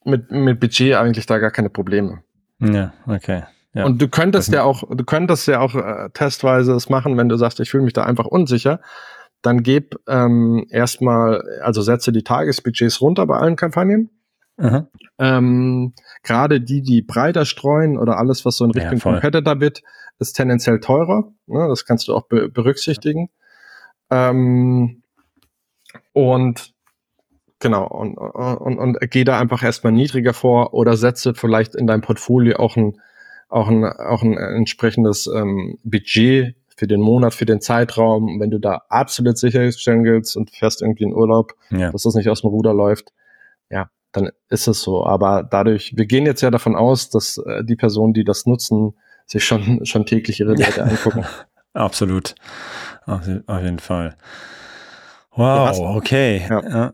mit, mit Budget eigentlich da gar keine Probleme. Ja, okay. Ja. Und du könntest ja auch, du könntest ja auch äh, testweise das machen, wenn du sagst, ich fühle mich da einfach unsicher dann gib ähm, erstmal, also setze die Tagesbudgets runter bei allen Kampagnen. Ähm, Gerade die, die breiter streuen oder alles, was so in Richtung ja, Competitor wird, ist tendenziell teurer. Ne? Das kannst du auch be berücksichtigen. Ähm, und genau, und, und, und geh da einfach erstmal niedriger vor oder setze vielleicht in deinem Portfolio auch ein, auch ein, auch ein entsprechendes ähm, Budget für den Monat, für den Zeitraum. Wenn du da absolut sicherstellen willst und fährst irgendwie in Urlaub, ja. dass das nicht aus dem Ruder läuft, ja, dann ist es so. Aber dadurch, wir gehen jetzt ja davon aus, dass äh, die Personen, die das nutzen, sich schon, schon täglich ihre Werte angucken. Absolut. Auf, auf, jeden Fall. Wow, hast, okay. Ja.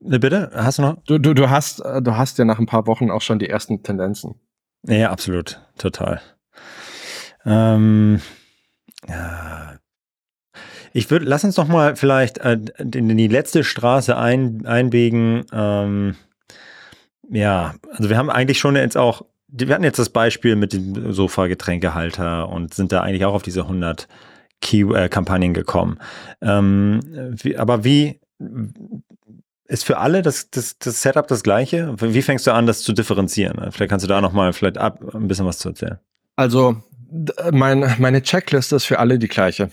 Ne, bitte? Hast du noch? Du, du, du, hast, äh, du hast ja nach ein paar Wochen auch schon die ersten Tendenzen. Ja, absolut. Total. Ähm, ja. Ich würde, lass uns doch mal vielleicht äh, in die letzte Straße ein, einbiegen. Ähm, ja, also wir haben eigentlich schon jetzt auch, wir hatten jetzt das Beispiel mit dem Sofa-Getränkehalter und sind da eigentlich auch auf diese 100 Key-Kampagnen äh, gekommen. Ähm, wie, aber wie ist für alle das, das, das Setup das gleiche? Wie fängst du an, das zu differenzieren? Vielleicht kannst du da nochmal vielleicht ab, ein bisschen was zu erzählen. Also mein, meine Checkliste ist für alle die gleiche.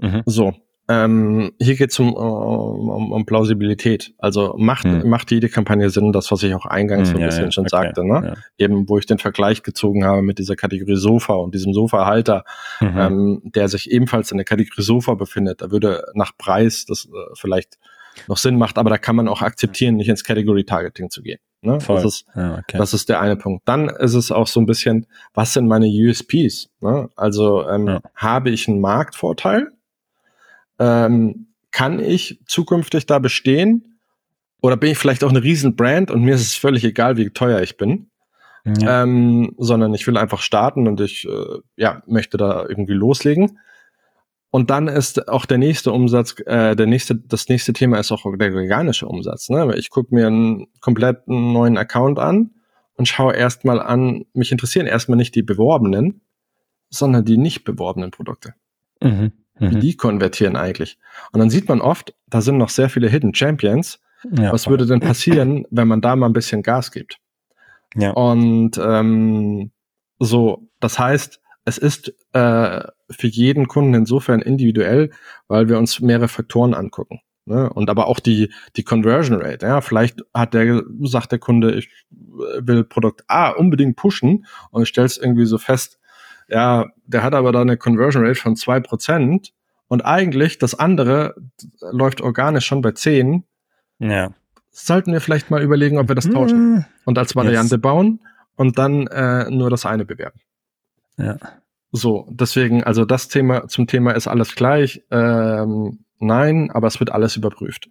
Mhm. So. Ähm, hier geht es um, um, um, Plausibilität. Also macht, mhm. macht jede Kampagne Sinn, das, was ich auch eingangs mhm, so ein ja, bisschen ja, schon okay, sagte, ne? Ja. Eben, wo ich den Vergleich gezogen habe mit dieser Kategorie Sofa und diesem Sofahalter, mhm. ähm, der sich ebenfalls in der Kategorie Sofa befindet. Da würde nach Preis das äh, vielleicht noch Sinn macht, aber da kann man auch akzeptieren, nicht ins Category Targeting zu gehen. Ne? Voll. Das, ist, ja, okay. das ist der eine Punkt. Dann ist es auch so ein bisschen, was sind meine USPs? Ne? Also ähm, ja. habe ich einen Marktvorteil? Ähm, kann ich zukünftig da bestehen? Oder bin ich vielleicht auch eine Riesenbrand und mir ist es völlig egal, wie teuer ich bin? Ja. Ähm, sondern ich will einfach starten und ich äh, ja, möchte da irgendwie loslegen. Und dann ist auch der nächste Umsatz, äh, der nächste, das nächste Thema ist auch der organische Umsatz. Ne? Ich gucke mir einen kompletten neuen Account an und schaue erstmal an, mich interessieren erstmal nicht die beworbenen, sondern die nicht beworbenen Produkte. Mhm. Mhm. Wie die konvertieren eigentlich. Und dann sieht man oft, da sind noch sehr viele Hidden Champions. Ja, Was voll. würde denn passieren, wenn man da mal ein bisschen Gas gibt? Ja. Und ähm, so, das heißt, es ist äh, für jeden Kunden insofern individuell, weil wir uns mehrere Faktoren angucken. Ne? Und aber auch die, die Conversion Rate. Ja, vielleicht hat der, sagt der Kunde, ich will Produkt A unbedingt pushen und es irgendwie so fest, ja, der hat aber da eine Conversion Rate von zwei Prozent und eigentlich das andere läuft organisch schon bei zehn. Ja. Sollten wir vielleicht mal überlegen, ob wir das tauschen hm. und als Variante yes. bauen und dann äh, nur das eine bewerben. Ja. So, deswegen, also das Thema zum Thema ist alles gleich. Ähm, nein, aber es wird alles überprüft.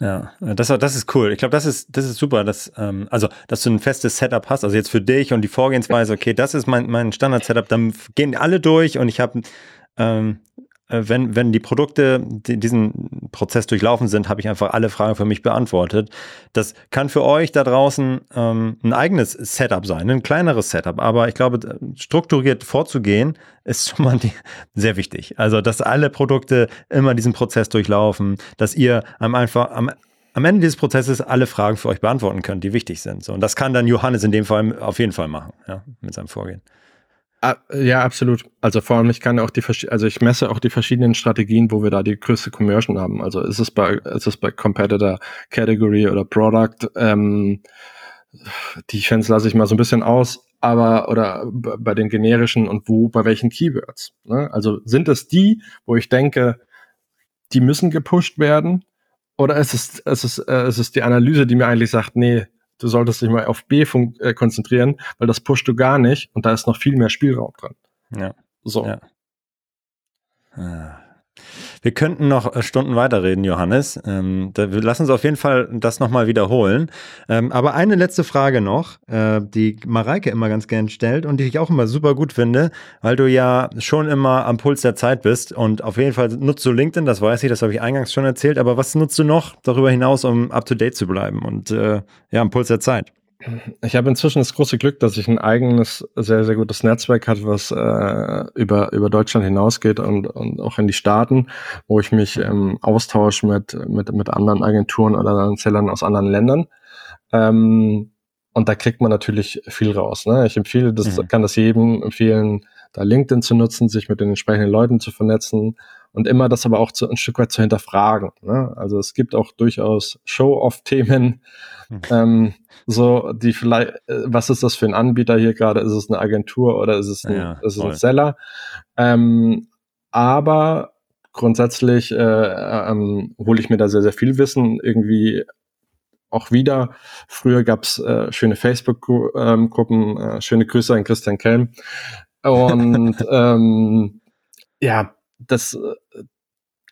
Ja, das, das ist cool. Ich glaube, das ist, das ist super, dass, ähm, also, dass du ein festes Setup hast. Also jetzt für dich und die Vorgehensweise, okay, das ist mein, mein Standard-Setup, dann gehen alle durch und ich habe ähm, äh, wenn, wenn die Produkte die, diesen Prozess durchlaufen sind, habe ich einfach alle Fragen für mich beantwortet. Das kann für euch da draußen ähm, ein eigenes Setup sein, ein kleineres Setup. Aber ich glaube, strukturiert vorzugehen, ist schon mal die, sehr wichtig. Also, dass alle Produkte immer diesen Prozess durchlaufen, dass ihr am einfach am am Ende dieses Prozesses alle Fragen für euch beantworten könnt, die wichtig sind. So, und das kann dann Johannes in dem Fall auf jeden Fall machen, ja, mit seinem Vorgehen. Ah, ja, absolut. Also vor allem, ich kann auch die, also ich messe auch die verschiedenen Strategien, wo wir da die größte Conversion haben. Also ist es bei, ist es bei Competitor, Category oder Product, ähm, die Fans lasse ich mal so ein bisschen aus, aber oder bei den generischen und wo, bei welchen Keywords. Ne? Also sind es die, wo ich denke, die müssen gepusht werden, oder ist es, ist es, äh, ist es die Analyse, die mir eigentlich sagt, nee, du solltest dich mal auf B äh, konzentrieren, weil das pusht du gar nicht und da ist noch viel mehr Spielraum drin. Ja. So. Ja. Ah. Wir könnten noch äh, Stunden weiterreden, Johannes. Ähm, da, wir uns auf jeden Fall das nochmal wiederholen. Ähm, aber eine letzte Frage noch, äh, die Mareike immer ganz gern stellt und die ich auch immer super gut finde, weil du ja schon immer am Puls der Zeit bist und auf jeden Fall nutzt du LinkedIn, das weiß ich, das habe ich eingangs schon erzählt, aber was nutzt du noch darüber hinaus, um up to date zu bleiben und äh, ja, am Puls der Zeit? Ich habe inzwischen das große Glück, dass ich ein eigenes, sehr, sehr gutes Netzwerk hatte, was äh, über, über Deutschland hinausgeht und, und auch in die Staaten, wo ich mich ähm, austausche mit, mit, mit anderen Agenturen oder Zellern aus anderen Ländern. Ähm, und da kriegt man natürlich viel raus. Ne? Ich empfehle, das mhm. kann das jedem empfehlen, da LinkedIn zu nutzen, sich mit den entsprechenden Leuten zu vernetzen und immer das aber auch zu, ein Stück weit zu hinterfragen. Ne? Also es gibt auch durchaus Show-off-Themen, hm. ähm, so die vielleicht, äh, was ist das für ein Anbieter hier gerade? Ist es eine Agentur oder ist es ein, ja, ist es ein Seller? Ähm, aber grundsätzlich äh, ähm, hole ich mir da sehr, sehr viel Wissen irgendwie auch wieder. Früher gab's äh, schöne Facebook-Gruppen, äh, schöne Grüße an Christian Kelm. Und ähm, ja, das,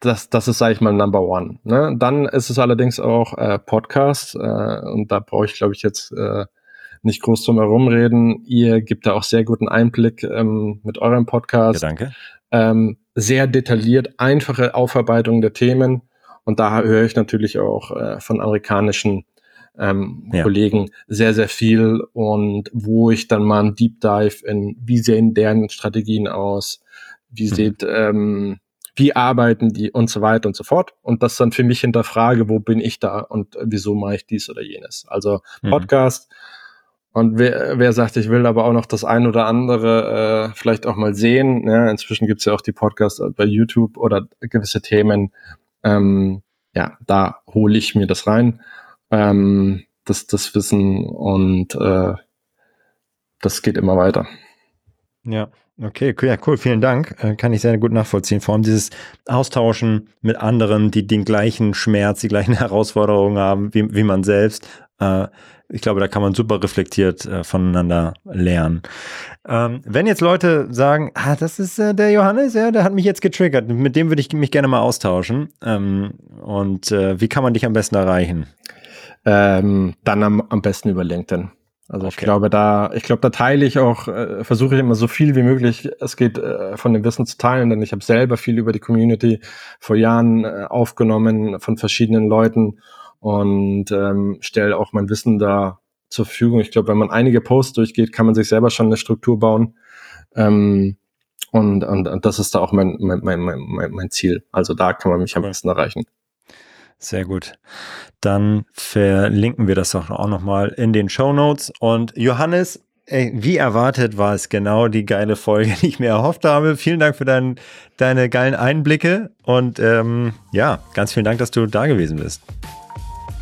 das, das ist, sage ich mal, Number One. Ne? Dann ist es allerdings auch äh, Podcast äh, und da brauche ich, glaube ich, jetzt äh, nicht groß drum herum reden. Ihr gebt da auch sehr guten Einblick ähm, mit eurem Podcast. Ja, danke. Ähm, sehr detailliert, einfache Aufarbeitung der Themen. Und da höre ich natürlich auch äh, von amerikanischen ähm, ja. Kollegen sehr, sehr viel und wo ich dann mal ein Deep Dive in, wie sehen deren Strategien aus, wie mhm. sieht, ähm, wie arbeiten die und so weiter und so fort. Und das dann für mich hinterfrage, wo bin ich da und wieso mache ich dies oder jenes. Also mhm. Podcast. Und wer, wer sagt, ich will aber auch noch das ein oder andere äh, vielleicht auch mal sehen. Ja, inzwischen gibt's ja auch die Podcasts bei YouTube oder gewisse Themen. Ähm, ja, da hole ich mir das rein, ähm, das, das Wissen und äh, das geht immer weiter. Ja, okay, cool, ja, cool, vielen Dank. Äh, kann ich sehr gut nachvollziehen. Vor allem dieses Austauschen mit anderen, die den gleichen Schmerz, die gleichen Herausforderungen haben wie, wie man selbst. Äh, ich glaube, da kann man super reflektiert äh, voneinander lernen. Ähm, wenn jetzt Leute sagen, ah, das ist äh, der Johannes, ja, der hat mich jetzt getriggert, mit dem würde ich mich gerne mal austauschen. Ähm, und äh, wie kann man dich am besten erreichen? Ähm, dann am, am besten über LinkedIn. Also okay. ich glaube, da, ich glaube, da teile ich auch, äh, versuche ich immer so viel wie möglich, es geht äh, von dem Wissen zu teilen, denn ich habe selber viel über die Community vor Jahren äh, aufgenommen von verschiedenen Leuten und ähm, stelle auch mein Wissen da zur Verfügung. Ich glaube, wenn man einige Posts durchgeht, kann man sich selber schon eine Struktur bauen. Ähm, und, und, und das ist da auch mein, mein, mein, mein, mein Ziel. Also da kann man mich am besten erreichen. Sehr gut. Dann verlinken wir das auch nochmal in den Show Notes. Und Johannes, ey, wie erwartet war es genau die geile Folge, die ich mir erhofft habe. Vielen Dank für dein, deine geilen Einblicke und ähm, ja, ganz vielen Dank, dass du da gewesen bist.